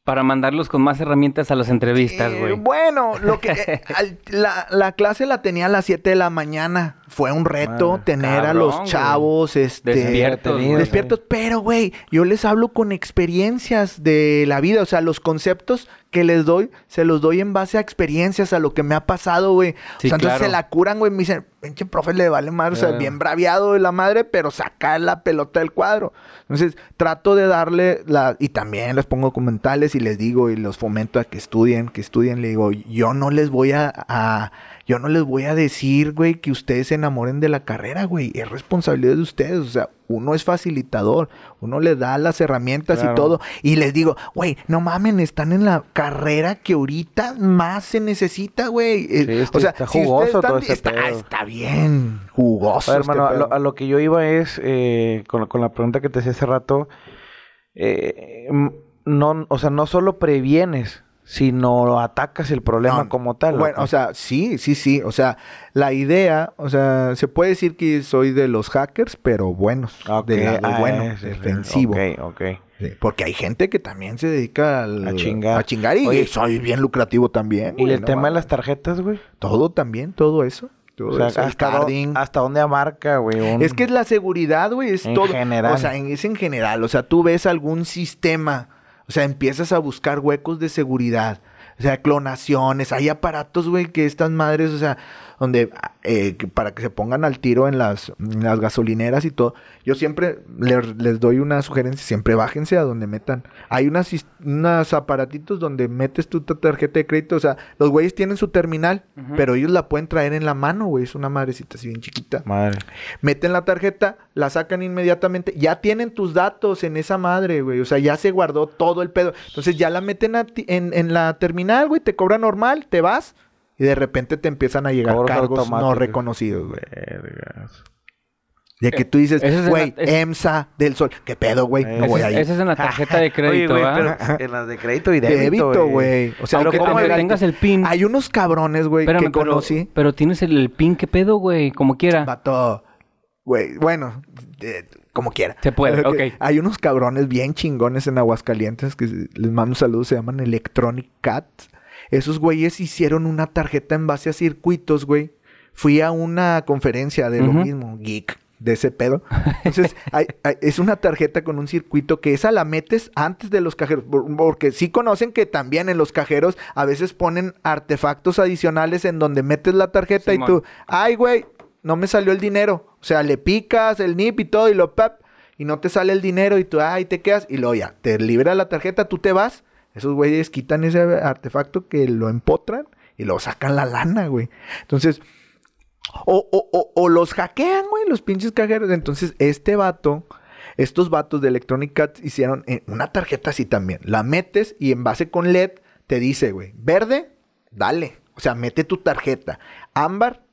Para mandarlos con más herramientas a las entrevistas, eh, güey. bueno, lo que eh, al- la, la clase la tenía a las 7 de la mañana. Fue un reto Madre, tener a los chavos este Despiertos, despiertos, pero güey, yo les hablo con experiencias de la vida, o sea, los conceptos que les doy, se los doy en base a experiencias, a lo que me ha pasado, güey. Sí, o sea, entonces claro. se la curan, güey, me dicen, pinche profe le vale madre, o sea, Claro. bien braviado de la madre, pero saca la pelota del cuadro. Entonces, trato de darle la y también les pongo documentales y les digo y los fomento a que estudien, que estudien, le digo, yo no les voy a, a- yo no les voy a decir, güey, que ustedes se enamoren de la carrera, güey, es responsabilidad de ustedes, o sea, uno es facilitador, uno les da las herramientas Claro. y todo, y les digo, güey, no mamen, están en la carrera que ahorita más se necesita, güey. Eh, Sí, o sea, está si jugoso todo están- ese está, pedo. está bien jugoso. Este hermano, a, lo, a lo que yo iba es, eh, con, con la pregunta que te hacía hace rato, eh, no, o sea, no solo previenes, sino atacas el problema No, como tal. Bueno, ¿no? o sea, sí, sí, sí. O sea, la idea, o sea, se puede decir que soy de los hackers, pero buenos. Del lado ah, bueno, es defensivo. Ok, ok. Sí, porque hay gente que también se dedica al- A chingar. A chingar y Oye, soy bien lucrativo también. ¿Y güey, el no tema de las tarjetas, güey? Todo también, todo eso. Todo O sea, eso, hasta, hasta dónde abarca, güey. un- Es que es la seguridad, güey, es En todo. general. O sea, en- es en general. O sea, tú ves algún sistema, o sea, empiezas a buscar huecos de seguridad. O sea, clonaciones, hay aparatos, güey, que estas madres, o sea, donde eh, que para que se pongan al tiro en las, en las gasolineras y todo. Yo siempre les, les doy una sugerencia, siempre bájense a donde metan. Hay unas, unos aparatitos donde metes tu ta- tarjeta de crédito, o sea, los güeyes tienen su terminal, pero ellos la pueden traer en la mano, güey, es una madrecita así bien chiquita Madre. meten la tarjeta, la sacan inmediatamente, ya tienen tus datos en esa madre, güey, o sea, ya se guardó todo el pedo. Entonces ya la meten a ti- en, en la terminal, güey, te cobra normal, te vas y de repente te empiezan a llegar Cobros cargos no reconocidos, güey. Vergas. De que Eh, tú dices, es güey, la- es- EMSA del Sol, ¿qué pedo, güey? Eh, No voy Ese ahí. es, ese es en la tarjeta de crédito, Oye, güey, en las de crédito y débito, Débito, güey. O sea, Aunque tengas el pin. Hay unos cabrones, güey, Espérame, que conocí. pero tienes el, el pin, ¿qué pedo, güey? Como quiera. Vato, güey, bueno, eh, como quiera. Se puede, ok. Hay unos cabrones bien chingones en Aguascalientes que les mando un saludo, se llaman Electronic Cats. Esos güeyes hicieron una tarjeta en base a circuitos, güey. Fui a una conferencia de lo mismo, geek, de ese pedo. Entonces, hay- hay- es una tarjeta con un circuito que esa la metes antes de los cajeros. por- Porque sí conocen que también en los cajeros a veces ponen artefactos adicionales en donde metes la tarjeta y tú, ay, güey, no me salió el dinero. O sea, le picas el NIP y todo y lo pap y no te sale el dinero y tú, ay, te quedas y luego ya, te libera la tarjeta, tú te vas. Esos güeyes quitan ese artefacto que lo empotran y lo sacan la lana, güey. Entonces, o, o, o, o los hackean, güey, los pinches cajeros. Entonces, este vato, estos vatos de Electronic Cats hicieron eh, una tarjeta así también. La metes y en base con LED te dice, güey, verde, dale. O sea, mete tu tarjeta. Ámbar,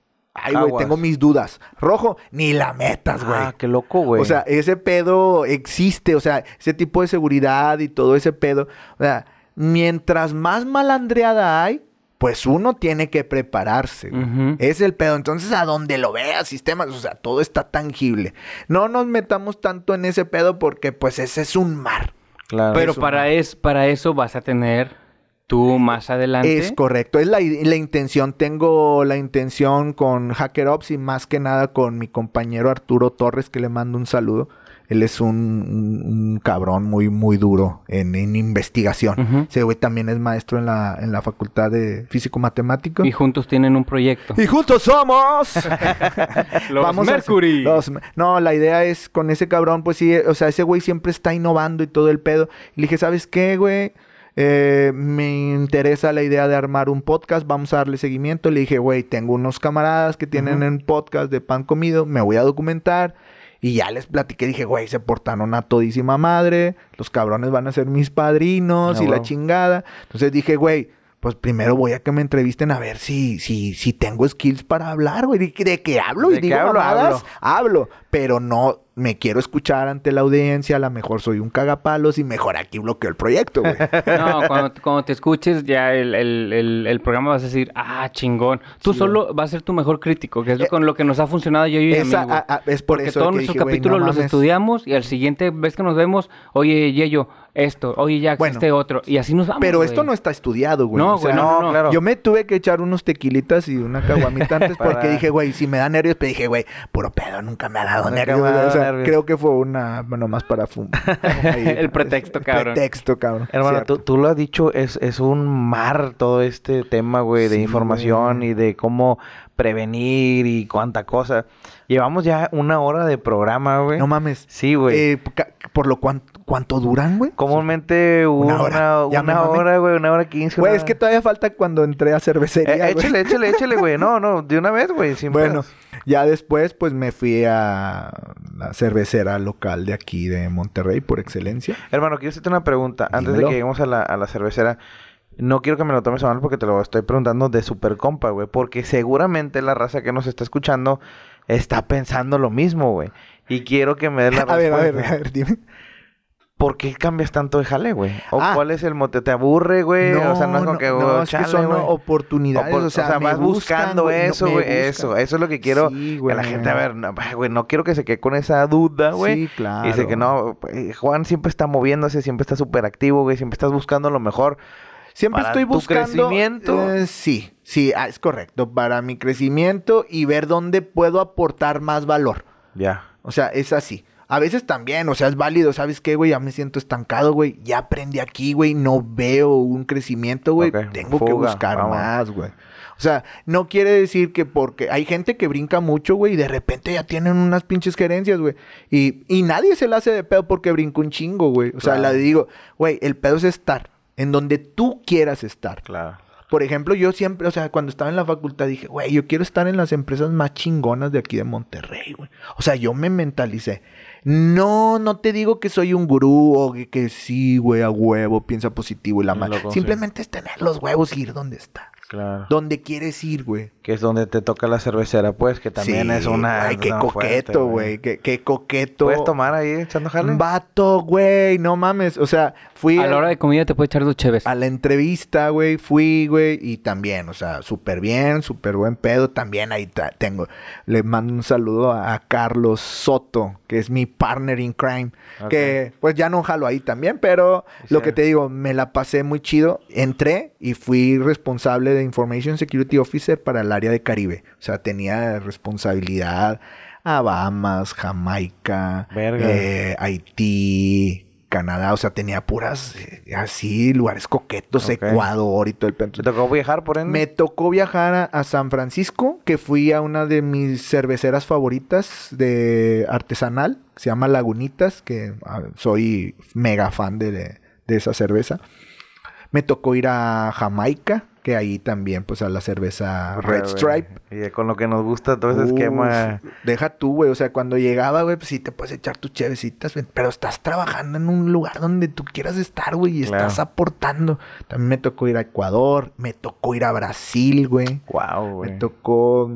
ay, güey, tengo mis dudas. Rojo, ni la metas, güey. Ah, qué loco, güey. O sea, ese pedo existe, o sea, ese tipo de seguridad y todo ese pedo. O sea, mientras más malandreada hay, pues uno tiene que prepararse. Es el pedo. Entonces, a donde lo veas, sistemas, o sea, todo está tangible. No nos metamos tanto en ese pedo porque, pues, ese es un mar. claro. Pero para, es, para eso vas a tener tú más adelante. Es correcto, es la, la intención. Tengo la intención con Hacker Ops y más que nada con mi compañero Arturo Torres, que le mando un saludo. Él es un, un- un cabrón muy, muy duro en, en investigación. Ese güey también es maestro en la, en la Facultad de Físico Matemático. Y juntos tienen un proyecto. Y juntos somos. Los a- Mercury. los- no, la idea es con ese cabrón, pues sí, o sea, ese güey siempre está innovando y todo el pedo. Y le dije, ¿sabes qué, güey? Eh, me interesa la idea de armar un podcast, vamos a darle seguimiento. Le dije, güey, tengo unos camaradas que tienen un podcast de pan comido, me voy a documentar. Y ya les platiqué, dije, güey, se portaron a todísima madre, los cabrones van a ser mis padrinos Ah, y la chingada. Entonces dije, güey, pues primero voy a que me entrevisten a ver si, si, si tengo skills para hablar, güey. ¿De, qué- qué hablo? ¿De y qué digo hablo? mamadas, hablo. Pero no me quiero escuchar ante la audiencia. A lo mejor soy un cagapalos y mejor aquí bloqueo el proyecto, güey. No, cuando, cuando te escuches ya el, el, el, el programa vas a decir, ah, chingón. Tú Sí, solo vas a ser tu mejor crítico, que es Eh, con lo que nos ha funcionado yo y a mí, Esa- güey. a- a- es por Porque eso todos nuestros capítulos no los mames. estudiamos y al siguiente vez que nos vemos, oye, Yeyo, esto, oye, Jack, Bueno, este otro. Y así nos vamos, Pero güey. esto no está estudiado, güey. No, O sea, güey, no, no, no. claro. Yo me tuve que echar unos tequilitas y una caguamita antes porque dije, güey, si me da nervios, pero dije, güey, puro pedo, nunca me ha dado Nervios. O sea, nervios. creo que fue una, bueno, más para fumar. El pretexto, cabrón. pretexto, cabrón. Hermano, tú, tú lo has dicho, es, es un mar todo este tema, güey, de Sí, información güey. y de cómo prevenir y cuánta cosa. Llevamos ya una hora de programa, güey. No mames. Sí, güey. Eh, por lo cuan- cuánto duran, güey. Comúnmente Una una, hora. una, mamé. hora, güey, una hora quince. Güey, una- es que todavía falta cuando entré a cervecería, Eh, échale, échale, échale, güey. No, no, de una vez, güey. sin Bueno, pedos. ya después, pues me fui a la cervecera local de aquí de Monterrey por excelencia. Hermano, quiero hacerte una pregunta. Antes Dímelo. de que lleguemos a la, a la cervecera, no quiero que me lo tomes a mal porque te lo estoy preguntando de super compa, güey. Porque seguramente la raza que nos está escuchando está pensando lo mismo, güey. Y quiero que me des la A ver, a ver, a ver, dime. ¿Por qué cambias tanto de jale, güey? ¿O Ah. cuál es el mote? ¿Te aburre, güey? o sea, no es como que... no, oh, es que son oportunidades, O sea, vas buscan, buscando no, eso, güey. buscan. Eso, eso es lo que quiero Sí, que la gente, a ver, güey, no quiero que se quede con esa duda, güey. Sí, claro. Y dice que no, eh, Juan siempre está moviéndose, siempre está súper activo, güey, siempre estás buscando lo mejor. Siempre para estoy tu buscando... crecimiento. eh, sí, sí, ah, es correcto. Para mi crecimiento y ver dónde puedo aportar más valor. Ya. O sea, es así. A veces también, o sea, es válido, ¿sabes qué, güey? Ya me siento estancado, güey. Ya aprendí aquí, güey. No veo un crecimiento, güey. Tengo que buscar vamos. más, güey. O sea, no quiere decir que porque hay gente que brinca mucho, güey, y de repente ya tienen unas pinches gerencias, güey. Y, y nadie se la hace de pedo porque brinca un chingo, güey. O sea, la digo, güey, el pedo es estar en donde tú quieras estar. Claro. Por ejemplo, yo siempre, o sea, cuando estaba en la facultad dije, güey, yo quiero estar en las empresas más chingonas de aquí de Monterrey, güey. O sea, yo me mentalicé. No, no te digo que soy un gurú o que, que sí, güey, a huevo, piensa positivo y la madre. Simplemente es tener los huevos y ir donde está. Claro. Donde quieres ir, güey. Que es donde te toca la cervecera, pues, que también Sí, es una... Ay, qué una fuerte, coqueto, güey. Qué, qué coqueto. ¿Puedes tomar ahí echando jale? Vato, güey, no mames. O sea, fui A la hora de comida te puedes echar dos cheves. a la entrevista, güey, fui, güey, y también, o sea, súper bien, súper buen pedo. También ahí tengo, le mando un saludo a, a Carlos Soto, que es mi partner in crime, que pues ya no jalo ahí también, pero Sí. lo que te digo, me la pasé muy chido. Entré y fui responsable de Information Security Officer para el área de Caribe. O sea, tenía responsabilidad a Bahamas, Jamaica, eh, Haití, Canadá, o sea, tenía puras eh, así lugares coquetos. Ecuador y todo el ¿Te tocó viajar por ende? Me tocó viajar a, a San Francisco, que fui a una de mis cerveceras favoritas de artesanal, se llama Lagunitas, que ah, soy mega fan de- de esa cerveza. Me tocó ir a Jamaica, que ahí también, pues a la cerveza Red. Stripe. Y con lo que nos gusta todo ese Uf, esquema... Deja tú, güey. O sea, cuando llegaba, güey, pues sí te puedes echar tus chevecitas, güey, pero estás trabajando en un lugar donde tú quieras estar, güey, y Claro. estás aportando. También me tocó ir a Ecuador, me tocó ir a Brasil, güey. Wow, Me güey. tocó.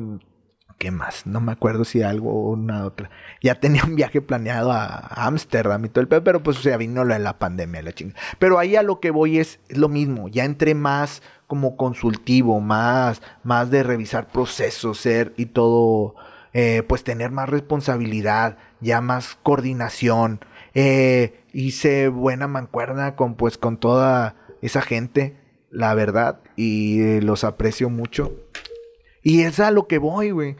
¿Qué más? No me acuerdo si algo o una otra. Ya tenía un viaje planeado a Ámsterdam y todo el pedo, pero pues o sea, vino de la pandemia, la chinga. Pero ahí a lo que voy es, es lo mismo. Ya entré más como consultivo, más, más de revisar procesos, ser y todo, eh, pues tener más responsabilidad, ya más coordinación. Eh, hice buena mancuerna con pues con toda esa gente, la verdad, y eh, los aprecio mucho. Y es a lo que voy, güey.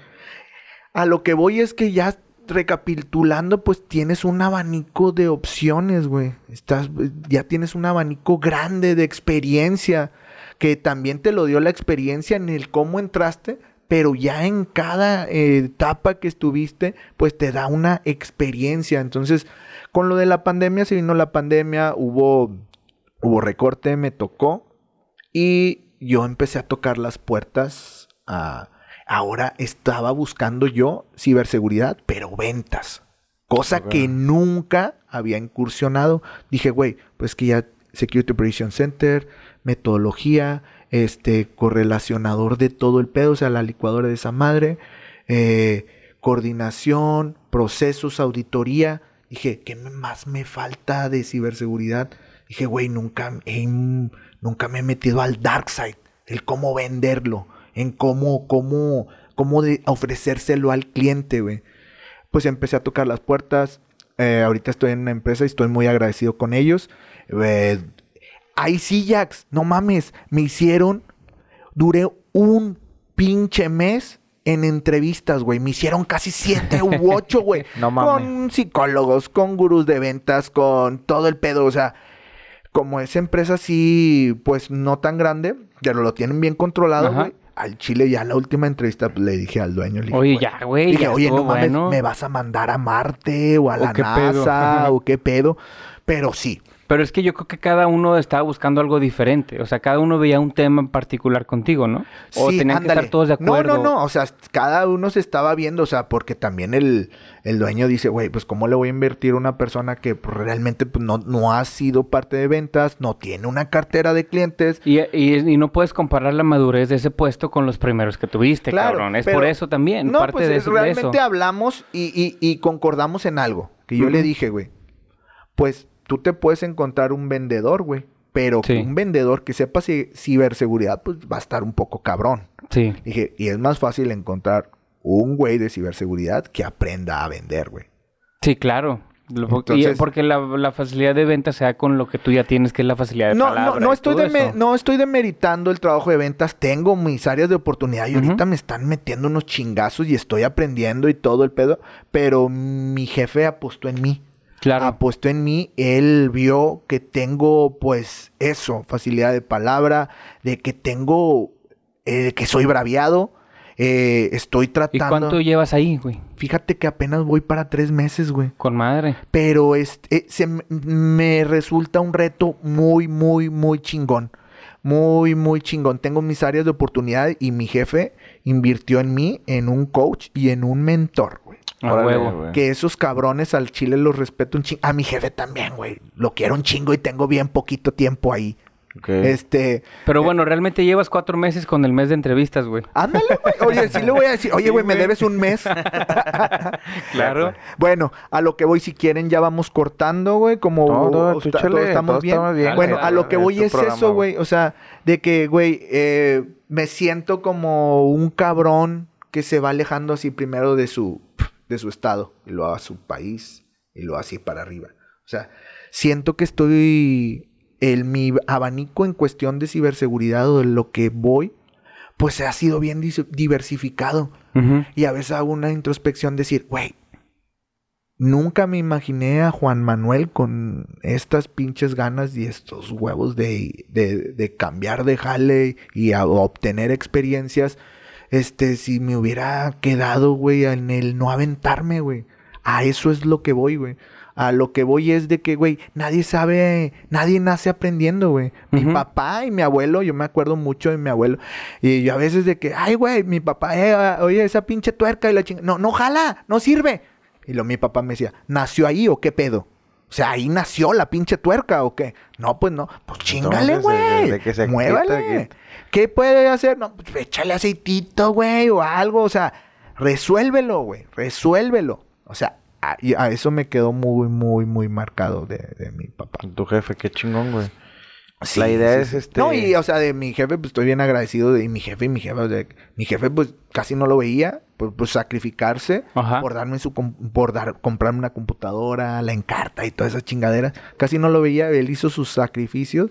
A lo que voy es que ya recapitulando, pues tienes un abanico de opciones, güey. Estás, ya tienes un abanico grande de experiencia, que también te lo dio la experiencia en el cómo entraste, pero ya en cada eh, etapa que estuviste, pues te da una experiencia. Entonces, con lo de la pandemia, se vino la pandemia, hubo hubo recorte, me tocó y yo empecé a tocar las puertas. a- ahora estaba buscando yo ciberseguridad, pero ventas. Cosa que nunca había incursionado. Dije, güey, pues que ya Security Operation Center, metodología, este, correlacionador de todo el pedo, o sea, la licuadora de esa madre, eh, coordinación, procesos, auditoría. Dije, ¿qué más me falta de ciberseguridad? Dije, güey, nunca, nunca me he metido al dark side, el cómo venderlo, en cómo, cómo, cómo de ofrecérselo al cliente, güey. Pues empecé a tocar las puertas. eh, ahorita estoy en una empresa y estoy muy agradecido con ellos. Eh, ahí sí, Jax, no mames, me hicieron, duré un pinche mes en entrevistas, güey. Me hicieron casi siete u ocho, güey. No mames. Con psicólogos, con gurús de ventas, con todo el pedo. O sea, como esa empresa sí, pues no tan grande, pero lo tienen bien controlado, güey. Al Chile ya la última entrevista pues, le dije al dueño, le dije, Oye, "Güey, ya, güey. Dije, ya oye, no mames, bueno. me vas a mandar a Marte o a ¿O la pedo? NASA o qué pedo. Pero sí, Pero es que yo creo que cada uno estaba buscando algo diferente. O sea, cada uno veía un tema en particular contigo, ¿no? O sí, tenían que estar todos de acuerdo. No, no, no. O sea, cada uno se estaba viendo, o sea, porque también el, el dueño dice, güey, pues cómo le voy a invertir a una persona que pues, realmente pues, no, no ha sido parte de ventas, no tiene una cartera de clientes. Y, y- y no puedes comparar la madurez de ese puesto con los primeros que tuviste, Claro, cabrón. Es pero- por eso también. No, parte pues de, es- eso, de realmente eso. hablamos y, y- y concordamos en algo. Que yo le dije, güey, pues tú te puedes encontrar un vendedor, güey. Pero Sí. un vendedor que sepa ci- ciberseguridad, pues va a estar un poco cabrón. Sí. Dije, y es más fácil encontrar un güey de ciberseguridad que aprenda a vender, güey. Sí, claro. Y- porque la, la facilidad de venta se da con lo que tú ya tienes, que es la facilidad de No, palabra no, no estoy eso. no estoy demeritando el trabajo de ventas. Tengo mis áreas de oportunidad y ahorita me están metiendo unos chingazos y estoy aprendiendo y todo el pedo. Pero mi jefe apostó en mí. Claro. Apostó en mí. Él vio que tengo, pues, eso, facilidad de palabra, de que tengo, eh, que soy braviado. eh, estoy ¿Y tratando. cuánto llevas ahí, güey? Fíjate que apenas voy para tres meses, güey. Con madre. Pero este, se m- me resulta un reto muy, muy, muy chingón. Muy, muy chingón. Tengo mis áreas de oportunidad y mi jefe invirtió en mí, en un coach y en un mentor, güey. A Órale, huevo. güey. Que esos cabrones al chile los respeto un chingo. A mi jefe también, güey. Lo quiero un chingo y tengo bien poquito tiempo ahí. Este. Pero bueno, realmente llevas cuatro meses con el mes de entrevistas, güey. Ándale, güey. Oye, sí le voy a decir. Oye, güey, me debes un mes. Claro. Bueno, a lo que voy, si quieren, ya vamos cortando, güey. Como Todo, tú está- estamos bien. Bueno, a lo que voy es programa, eso, güey. O sea, de que, güey, eh, me siento como un cabrón que se va alejando así primero de su, de su estado y luego a su país y luego así para arriba. O sea, siento que estoy. El, mi abanico en cuestión de ciberseguridad o de lo que voy, pues ha sido bien diversificado. Y a veces hago una introspección, decir, güey, nunca me imaginé a Juan Manuel con estas pinches ganas y estos huevos de, de, de cambiar de jale y a- obtener experiencias. Este, si me hubiera quedado, güey, en el no aventarme, güey. A eso es lo que voy, güey. A lo que voy es de que, güey, nadie sabe, nadie nace aprendiendo, güey. Mi papá y mi abuelo, yo me acuerdo mucho de mi abuelo. Y yo a veces de que, ay, güey, mi papá, eh, oye, esa pinche tuerca y la chingada. No, no jala, no sirve. Y lo mi papá me decía, ¿nació ahí o qué pedo? O sea, ahí nació la pinche tuerca o qué. No, pues no. Pues chingale, Entonces, de- güey. de que se quita, Muévale. que- ¿Qué puede hacer? No, pues échale aceitito, güey, o algo. O sea, resuélvelo, güey. Resuélvelo. O sea, a, eso me quedó muy, muy, muy marcado de, de mi papá. Tu jefe, qué chingón, güey. Sí, La idea sí, es, sí. este- No, y o sea, de mi jefe, pues estoy bien agradecido de y mi jefe y mi jefe. o sea, mi jefe, pues casi no lo veía, sacrificarse Ajá. por darme su por dar, comprarme una computadora, la encarta y toda esa chingadera. Casi no lo veía, él hizo sus sacrificios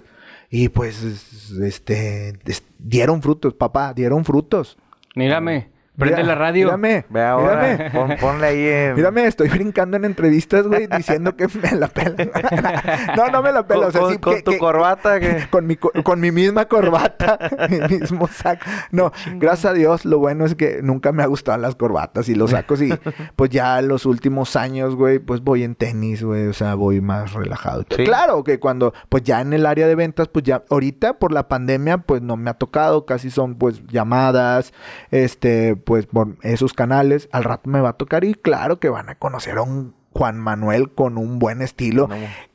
y pues, es- este, es- dieron frutos, papá, dieron frutos. Mírame. Prende Mira, la radio. Mírame. Ve ahora, Mírame. pon- ponle ahí en... Mírame, estoy brincando en entrevistas, güey, diciendo que me la pela. no, no me la pela. con, o sea, con- sí con que- tu que- corbata que... con mi, co- con mi misma corbata, mi mismo saco. No, gracias a Dios, lo bueno es que nunca me ha gustado las corbatas y los sacos. Y pues ya los últimos años, güey, pues voy en tenis, güey. O sea, voy más relajado. Sí. Claro que cuando, pues ya en el área de ventas, pues ya ahorita por la pandemia, pues no me ha tocado. Casi son pues llamadas, este, pues por esos canales. Al rato me va a tocar y claro que van a conocer a un Juan Manuel con un buen estilo.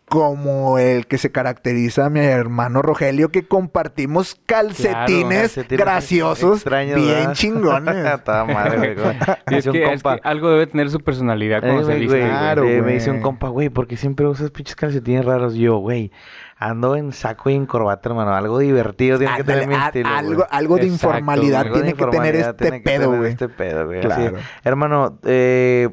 Como el que se caracteriza a mi hermano Rogelio, que compartimos calcetines Calcetines graciosos, extraños, bien ¿verdad? chingones. Toda madre, güey. Es, que, es compa, que algo debe tener su personalidad Eh, cuando se viste. güey. Claro, eh, Me dice un compa, güey, porque siempre usas pinches calcetines raros. Yo, güey, ando en saco y en corbata, hermano. Algo divertido tiene que tener mi a- estilo, algo, algo de Exacto, informalidad Algo de tiene que tener este tiene que pedo, güey. Este pedo, güey. Claro. Así. Hermano, eh,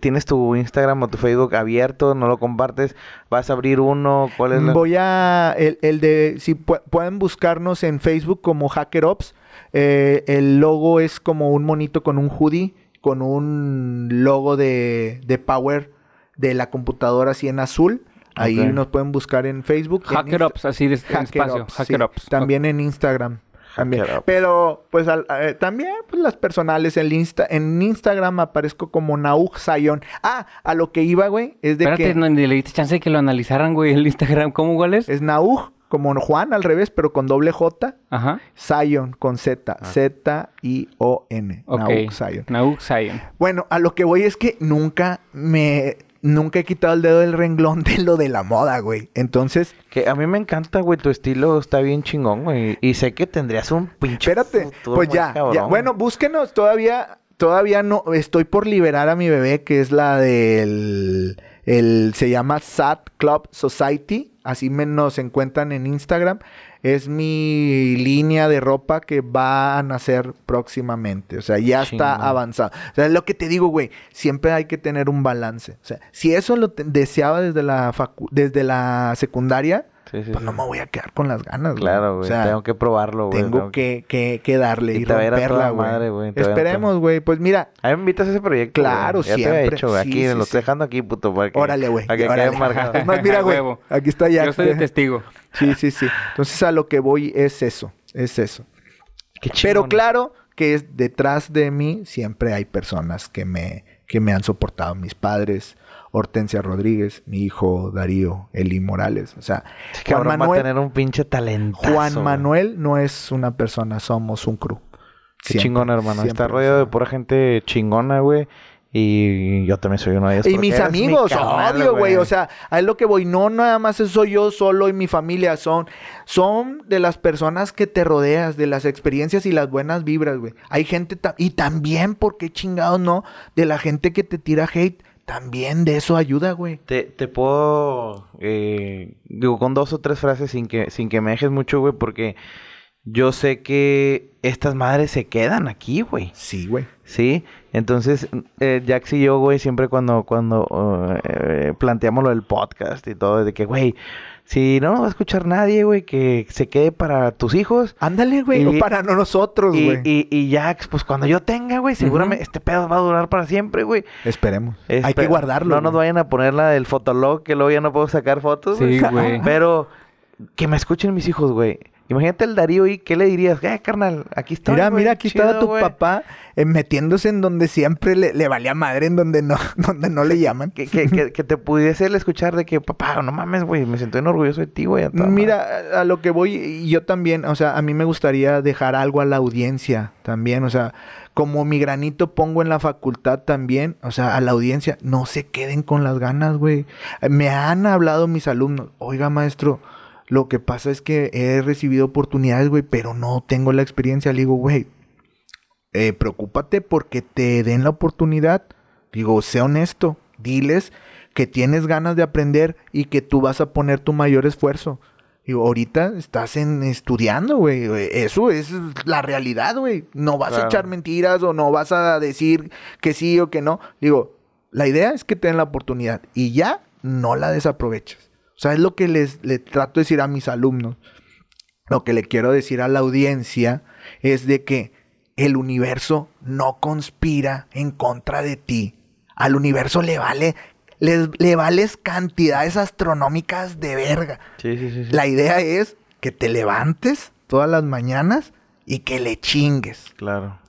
¿tienes tu Instagram o tu Facebook abierto? ¿No lo compartes? ¿Vas a abrir uno? ¿Cuál es la...? Voy a. El, el de. Si pu- pueden buscarnos en Facebook como Hacker Ops. Eh, el logo es como un monito con un hoodie. Con un logo de, de Power de la computadora así en azul. Ahí nos pueden buscar en Facebook. Hacker Ops, así de en Hacker espacio. Ops, Hacker sí. Ops. También en Instagram. También. Pero, pues, al- eh, también, pues, las personales en, Insta en Instagram aparezco como Naug Zion. Ah, a lo que iba, güey, es de Espérate, que no, le diste chance de que lo analizaran, güey, el Instagram. ¿Cómo, cuál es? es Naug, como Juan al revés, pero con doble J. Ajá. Zion, con Z. Z-I-O-N. Ok. Naug Zion. Nauk Zion. Bueno, a lo que voy es que nunca me... Nunca he quitado el dedo del renglón de lo de la moda, güey. Entonces, Que a mí me encanta, güey. Tu estilo está bien chingón, güey. Y sé que tendrías un pinche Espérate, futuro pues ya, Bueno, búsquenos todavía, todavía no, estoy por liberar a mi bebé, que es la del, el, se llama Sat Club Society, así me nos encuentran en Instagram. Es mi línea de ropa que va a nacer próximamente. O sea, ya está avanzado. O sea, es lo que te digo, güey. Siempre hay que tener un balance. O sea, si eso lo deseaba desde la facu- desde la secundaria, Sí, sí, pues sí. no me voy a quedar con las ganas, güey. Claro, güey. O sea, tengo que probarlo, güey. tengo que, que, que darle Y y, romperla, güey. madre, Esperemos, güey. Pues mira, A mí me invitas a ese proyecto. Claro, güey. Ya te siempre. hecho, güey. Aquí, sí, lo sí. estoy dejando aquí, puto. Para que, órale, güey. Para que órale. quede marcado. Es más, mira, güey. Huevo. Aquí está ya. Yo estoy de testigo. Sí, sí, sí. Entonces a lo que voy es eso. Es eso. Qué Pero claro que es detrás de mí siempre hay personas que me, que me han soportado. Mis padres, Hortensia Rodríguez, mi hijo Darío, Eli Morales. O sea, Ese Juan cabrón va a Manuel, tener un pinche talento. Juan Manuel no es una persona, somos un crew. Qué Siempre, chingón, hermano. Está rodeado de pura gente chingona, güey. Y yo también soy uno de ellos. Y mis eres mi amigos, carnal, obvio, güey. O sea, a es lo que voy. No nada más soy yo solo y mi familia. Son, son de las personas que te rodeas, de las experiencias y las buenas vibras, güey. Hay gente, ta- y también, porque chingados no? De la gente que te tira hate. También de eso ayuda, güey. Te, te puedo, eh, digo, con dos o tres frases sin que, sin que me dejes mucho, güey, porque yo sé que estas madres se quedan aquí, güey. Sí, güey. Sí, entonces eh, Jax y yo, güey, siempre cuando, cuando eh, planteamos lo del podcast y todo, de que, güey, si no nos va a escuchar nadie, güey, que se quede para tus hijos. Ándale, güey. Y- o para no nosotros, güey. y, y Jax, pues cuando yo tenga, güey, seguramente este pedo va a durar para siempre, güey. Esperemos. Hay que guardarlo. No nos vayan a poner la del fotolog, que luego ya no puedo sacar fotos. Sí, güey. Pero que me escuchen mis hijos, güey. Imagínate el Darío y ¿qué le dirías? Eh, carnal, aquí está. Mira, mira, aquí estaba tu papá eh, metiéndose en donde siempre le, le valía madre, en donde no, donde no le llaman. Que, que, que, que te pudiese él escuchar de que, papá, no mames, güey, me siento bien orgulloso de ti, güey. a toda madre". Mira, a- lo que voy, yo también, o sea, a mí me gustaría dejar algo a la audiencia también, o sea, como mi granito pongo en la facultad también, o sea, a la audiencia, no se queden con las ganas, güey. Me han hablado mis alumnos, oiga, maestro, lo que pasa es que he recibido oportunidades, güey, pero no tengo la experiencia. Le digo, güey, eh, preocúpate porque te den la oportunidad. Digo, sé honesto, diles que tienes ganas de aprender y que tú vas a poner tu mayor esfuerzo. Digo, ahorita estás en estudiando, güey. Eso es la realidad, güey. No vas a echar mentiras o no vas a decir que sí o que no. Digo, la idea es que te den la oportunidad y ya no la desaproveches. Sea, es lo que les, les trato de decir a mis alumnos. Lo que le quiero decir a la audiencia es de que el universo no conspira en contra de ti. Al universo le vale, le, le vales cantidades astronómicas de verga. Sí, sí, sí. La idea es que te levantes todas las mañanas y que le chingues. Claro.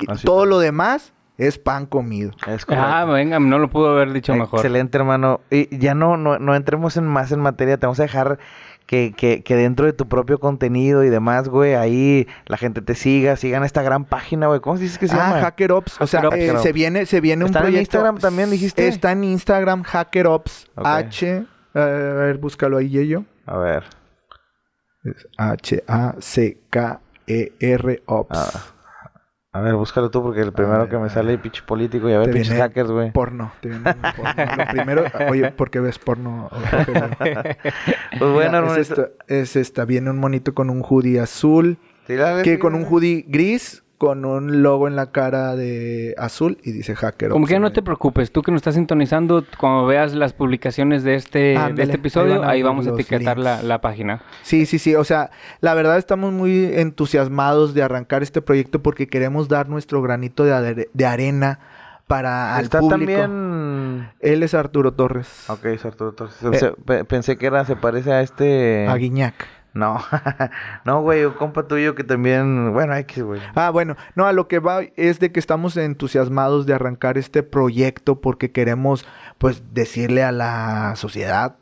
Y todo es. lo demás es pan comido. Es Ah, venga, no lo pudo haber dicho mejor. Excelente, hermano. Y ya no, no, no entremos en más en materia. Te vamos a dejar que, que, que dentro de tu propio contenido y demás, güey, ahí la gente te siga, sigan esta gran página, güey. ¿Cómo dices que se ah, llama? Hacker Ops. O sea, Hacker eh, se viene, se viene un ¿Está en proyecto. Instagram también, dijiste? Está en Instagram, Hacker Ops. H. eh, a ver, búscalo ahí, yo. A ver. H-A-C-K-E-R Ops. Ah, A ver, búscalo tú porque el primero ver, que me a sale es pinche político y a ver, pinches hackers, güey. Porno. Te viene un porno. Lo primero, oye, ¿por qué ves porno? Pues bueno, hermano. es, esta, es esta. Viene un monito con un hoodie azul. ¿Sí la ves? Que Sí, con un hoodie gris. Con un logo en la cara de azul. Y dice Hacker Como que no te preocupes, tú que nos estás sintonizando, cuando veas las publicaciones de este, de este episodio, ahí vamos a etiquetar la, la página. Sí, sí, sí. O sea, la verdad estamos muy entusiasmados de arrancar este proyecto porque queremos dar nuestro granito de, de arena para al Está público. también... Él es Arturo Torres. Ok, es Arturo Torres. O sea, pe- pensé que era, se parece a este... A Guiñac. No, no, güey, un compa tuyo que también, bueno, X, güey. Ah, bueno, no, a lo que va es de que estamos entusiasmados de arrancar este proyecto porque queremos, pues, decirle a la sociedad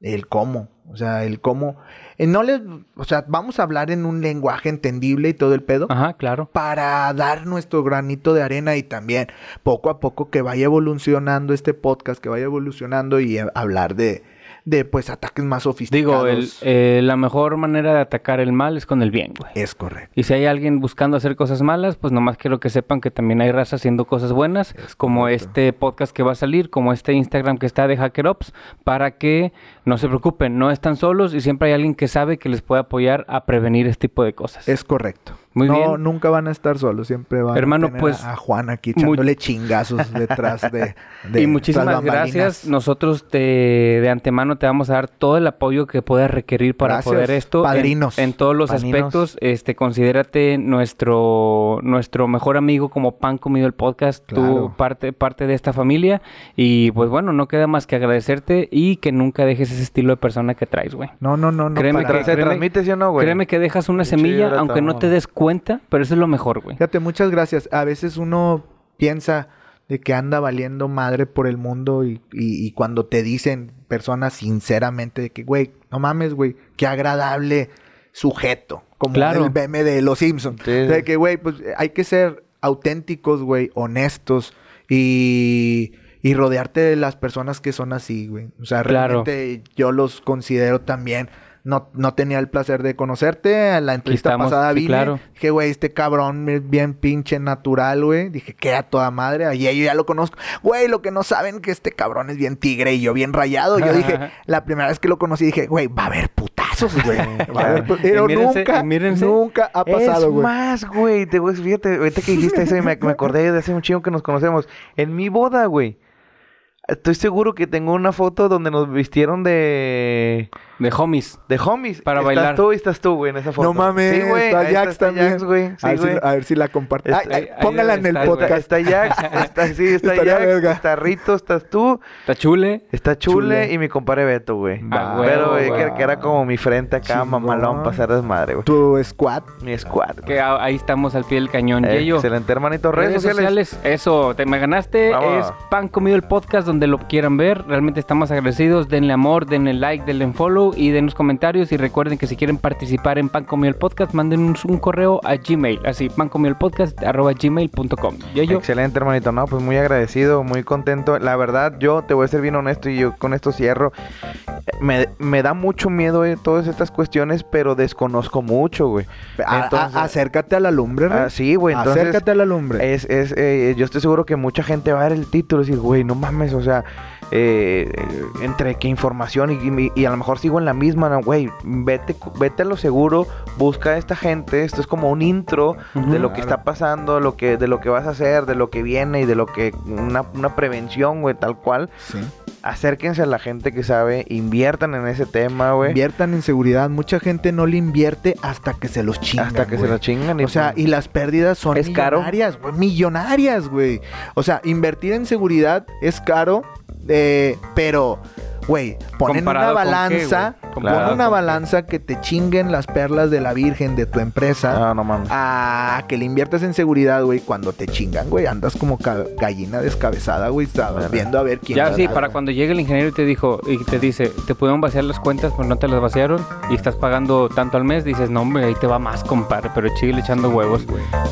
el cómo, o sea, el cómo. eh, no les, o sea, vamos a hablar en un lenguaje entendible y todo el pedo. Ajá, claro. para dar nuestro granito de arena y también poco a poco que vaya evolucionando este podcast, que vaya evolucionando y eh, hablar de, de pues ataques más sofisticados. Digo, el, eh, la mejor manera de atacar el mal es con el bien, güey. Es correcto. Y si hay alguien buscando hacer cosas malas, pues nomás quiero que sepan que también hay raza haciendo cosas buenas, Es como correcto. este podcast que va a salir, como este Instagram que está de Hacker Ops, para que no se preocupen, no están solos y siempre hay alguien que sabe que les puede apoyar a prevenir este tipo de cosas. Es correcto. Muy no, bien. nunca van a estar solos, siempre van Hermano, a tener pues, a, Juan aquí echándole chingazos detrás de, de y muchísimas gracias. Nosotros te, de antemano te vamos a dar todo el apoyo que puedas requerir para Gracias, poder esto. en- padrinos. En, todos los Paninos. aspectos, este, considérate nuestro, nuestro mejor amigo como Pan Comido el Podcast, Claro. tú parte, parte de esta familia. Y pues bueno, no queda más que agradecerte y que nunca dejes ese estilo de persona que traes, güey. No, no, no, no. Créeme para- que- ¿Se créeme- transmite, sí o no, güey? Créeme que dejas una semilla, aunque no te des cuenta, pero eso es lo mejor, güey. Fíjate, muchas gracias. A veces uno piensa de que anda valiendo madre por el mundo y, y- y cuando te dicen personas sinceramente de que, güey, no mames, güey, qué agradable sujeto. Como Claro. el meme de Los Simpsons. Sí. De que, güey, pues hay que ser auténticos, güey, honestos y, y rodearte de las personas que son así, güey. O sea, Claro. realmente yo los considero también. No, no tenía el placer de conocerte. En la entrevista estamos, pasada sí, vine. claro. Dije, güey, este cabrón es bien pinche natural, güey. Dije, que a toda madre. Y yo ya lo conozco. Güey, lo que no saben que este cabrón es bien tigre y yo bien rayado. Yo dije, la primera vez que lo conocí, dije, güey, va a haber putazos, güey. Va a haber pu- Pero mírense, nunca, mírense. nunca ha pasado, es güey. más, güey. Te fíjate, ahorita que dijiste eso y me, me acordé de hace un chingo que nos conocemos. En mi boda, güey. Estoy seguro que tengo una foto donde nos vistieron de... De homies. De homies. Para estás bailar. tú y estás tú, güey, en esa foto. No mames, Sí, güey. está Jax también. Jax, güey. a, ver si, güey. a ver si la comparte. Está- Ay, ay, ahí póngala en el podcast. Está Jax, está, sí, está Estaría Jax, verga. está Rito, estás tú, Está chule. está Chule, Chule. y mi compadre Beto, güey. Ah, Pero, huevo, güey, que, güey. que era como mi frente acá, mamalón, para hacer desmadre, güey. Tu squad. Mi squad. güey. Que ahí estamos al pie del cañón. Eh, Yeyo. excelente, hermanito. Redes, sociales. Eso, te me ganaste. Vamos. Es Pan Comido el Podcast, donde lo quieran ver. Realmente estamos agradecidos. Denle amor, denle like, denle follow y denos comentarios. Y recuerden que si quieren participar en Pan Comido el Podcast, manden un, un correo a Gmail. Así, pancomidoelpodcast arroba gmail.com. Yeyo. Excelente, hermanito. No, pues muy agradecido, muy contento. La verdad, yo te voy a ser bien honesto y yo con esto cierro. Me, me da mucho miedo eh, todas estas cuestiones, pero desconozco mucho, güey. A- a- Entonces- acércate a la lumbre, Rey. Ah, sí, güey. Entonces, Acércate a la lumbre. Es, es, eh, yo estoy seguro que mucha gente va a ver el título y decir, güey, no mames, o sea, eh, entre qué información y, y- y a lo mejor sigo en la misma, no, güey, vete, vete a lo seguro, busca a esta gente, esto es como un intro de lo que está pasando, lo que, de lo que vas a hacer, de lo que viene y de lo que, una, una prevención, güey, tal cual. Sí. Acérquense a la gente que sabe, inviertan en ese tema, güey. Inviertan en seguridad. Mucha gente no le invierte hasta que se los chingan. Hasta que se güey. lo chingan. y O sea, pues, y las pérdidas son millonarias, güey. Millonarias, güey. O sea, invertir en seguridad es caro, eh, pero, güey, ponen ¿Comparado una con qué, balanza, güey? pon una con qué. balanza que te chinguen las perlas de la Virgen de tu empresa. No, no mames. A que le inviertas en seguridad, güey, cuando te chingan, güey. Andas como gallina descabezada, güey. Viendo a ver quién. Ya sí, para güey. cuando llegue el ingeniero y te dijo y te dice, te pudieron vaciar las cuentas, pero no te las vaciaron y estás pagando tanto al mes, dices, no hombre, ahí te va más, compadre, pero sigue echando huevos.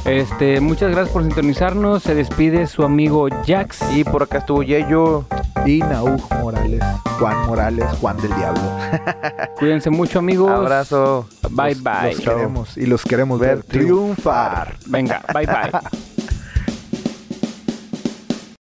Este, muchas gracias por sintonizarnos. Se despide su amigo Jax. Y por acá estuvo Yeyo. Y Nauj Morales, Juan Morales, Juan del Diablo. Cuídense mucho, amigos. Abrazo. Bye, Los- bye. Los queremos y los queremos ver Ver triunfar. Venga, bye, bye.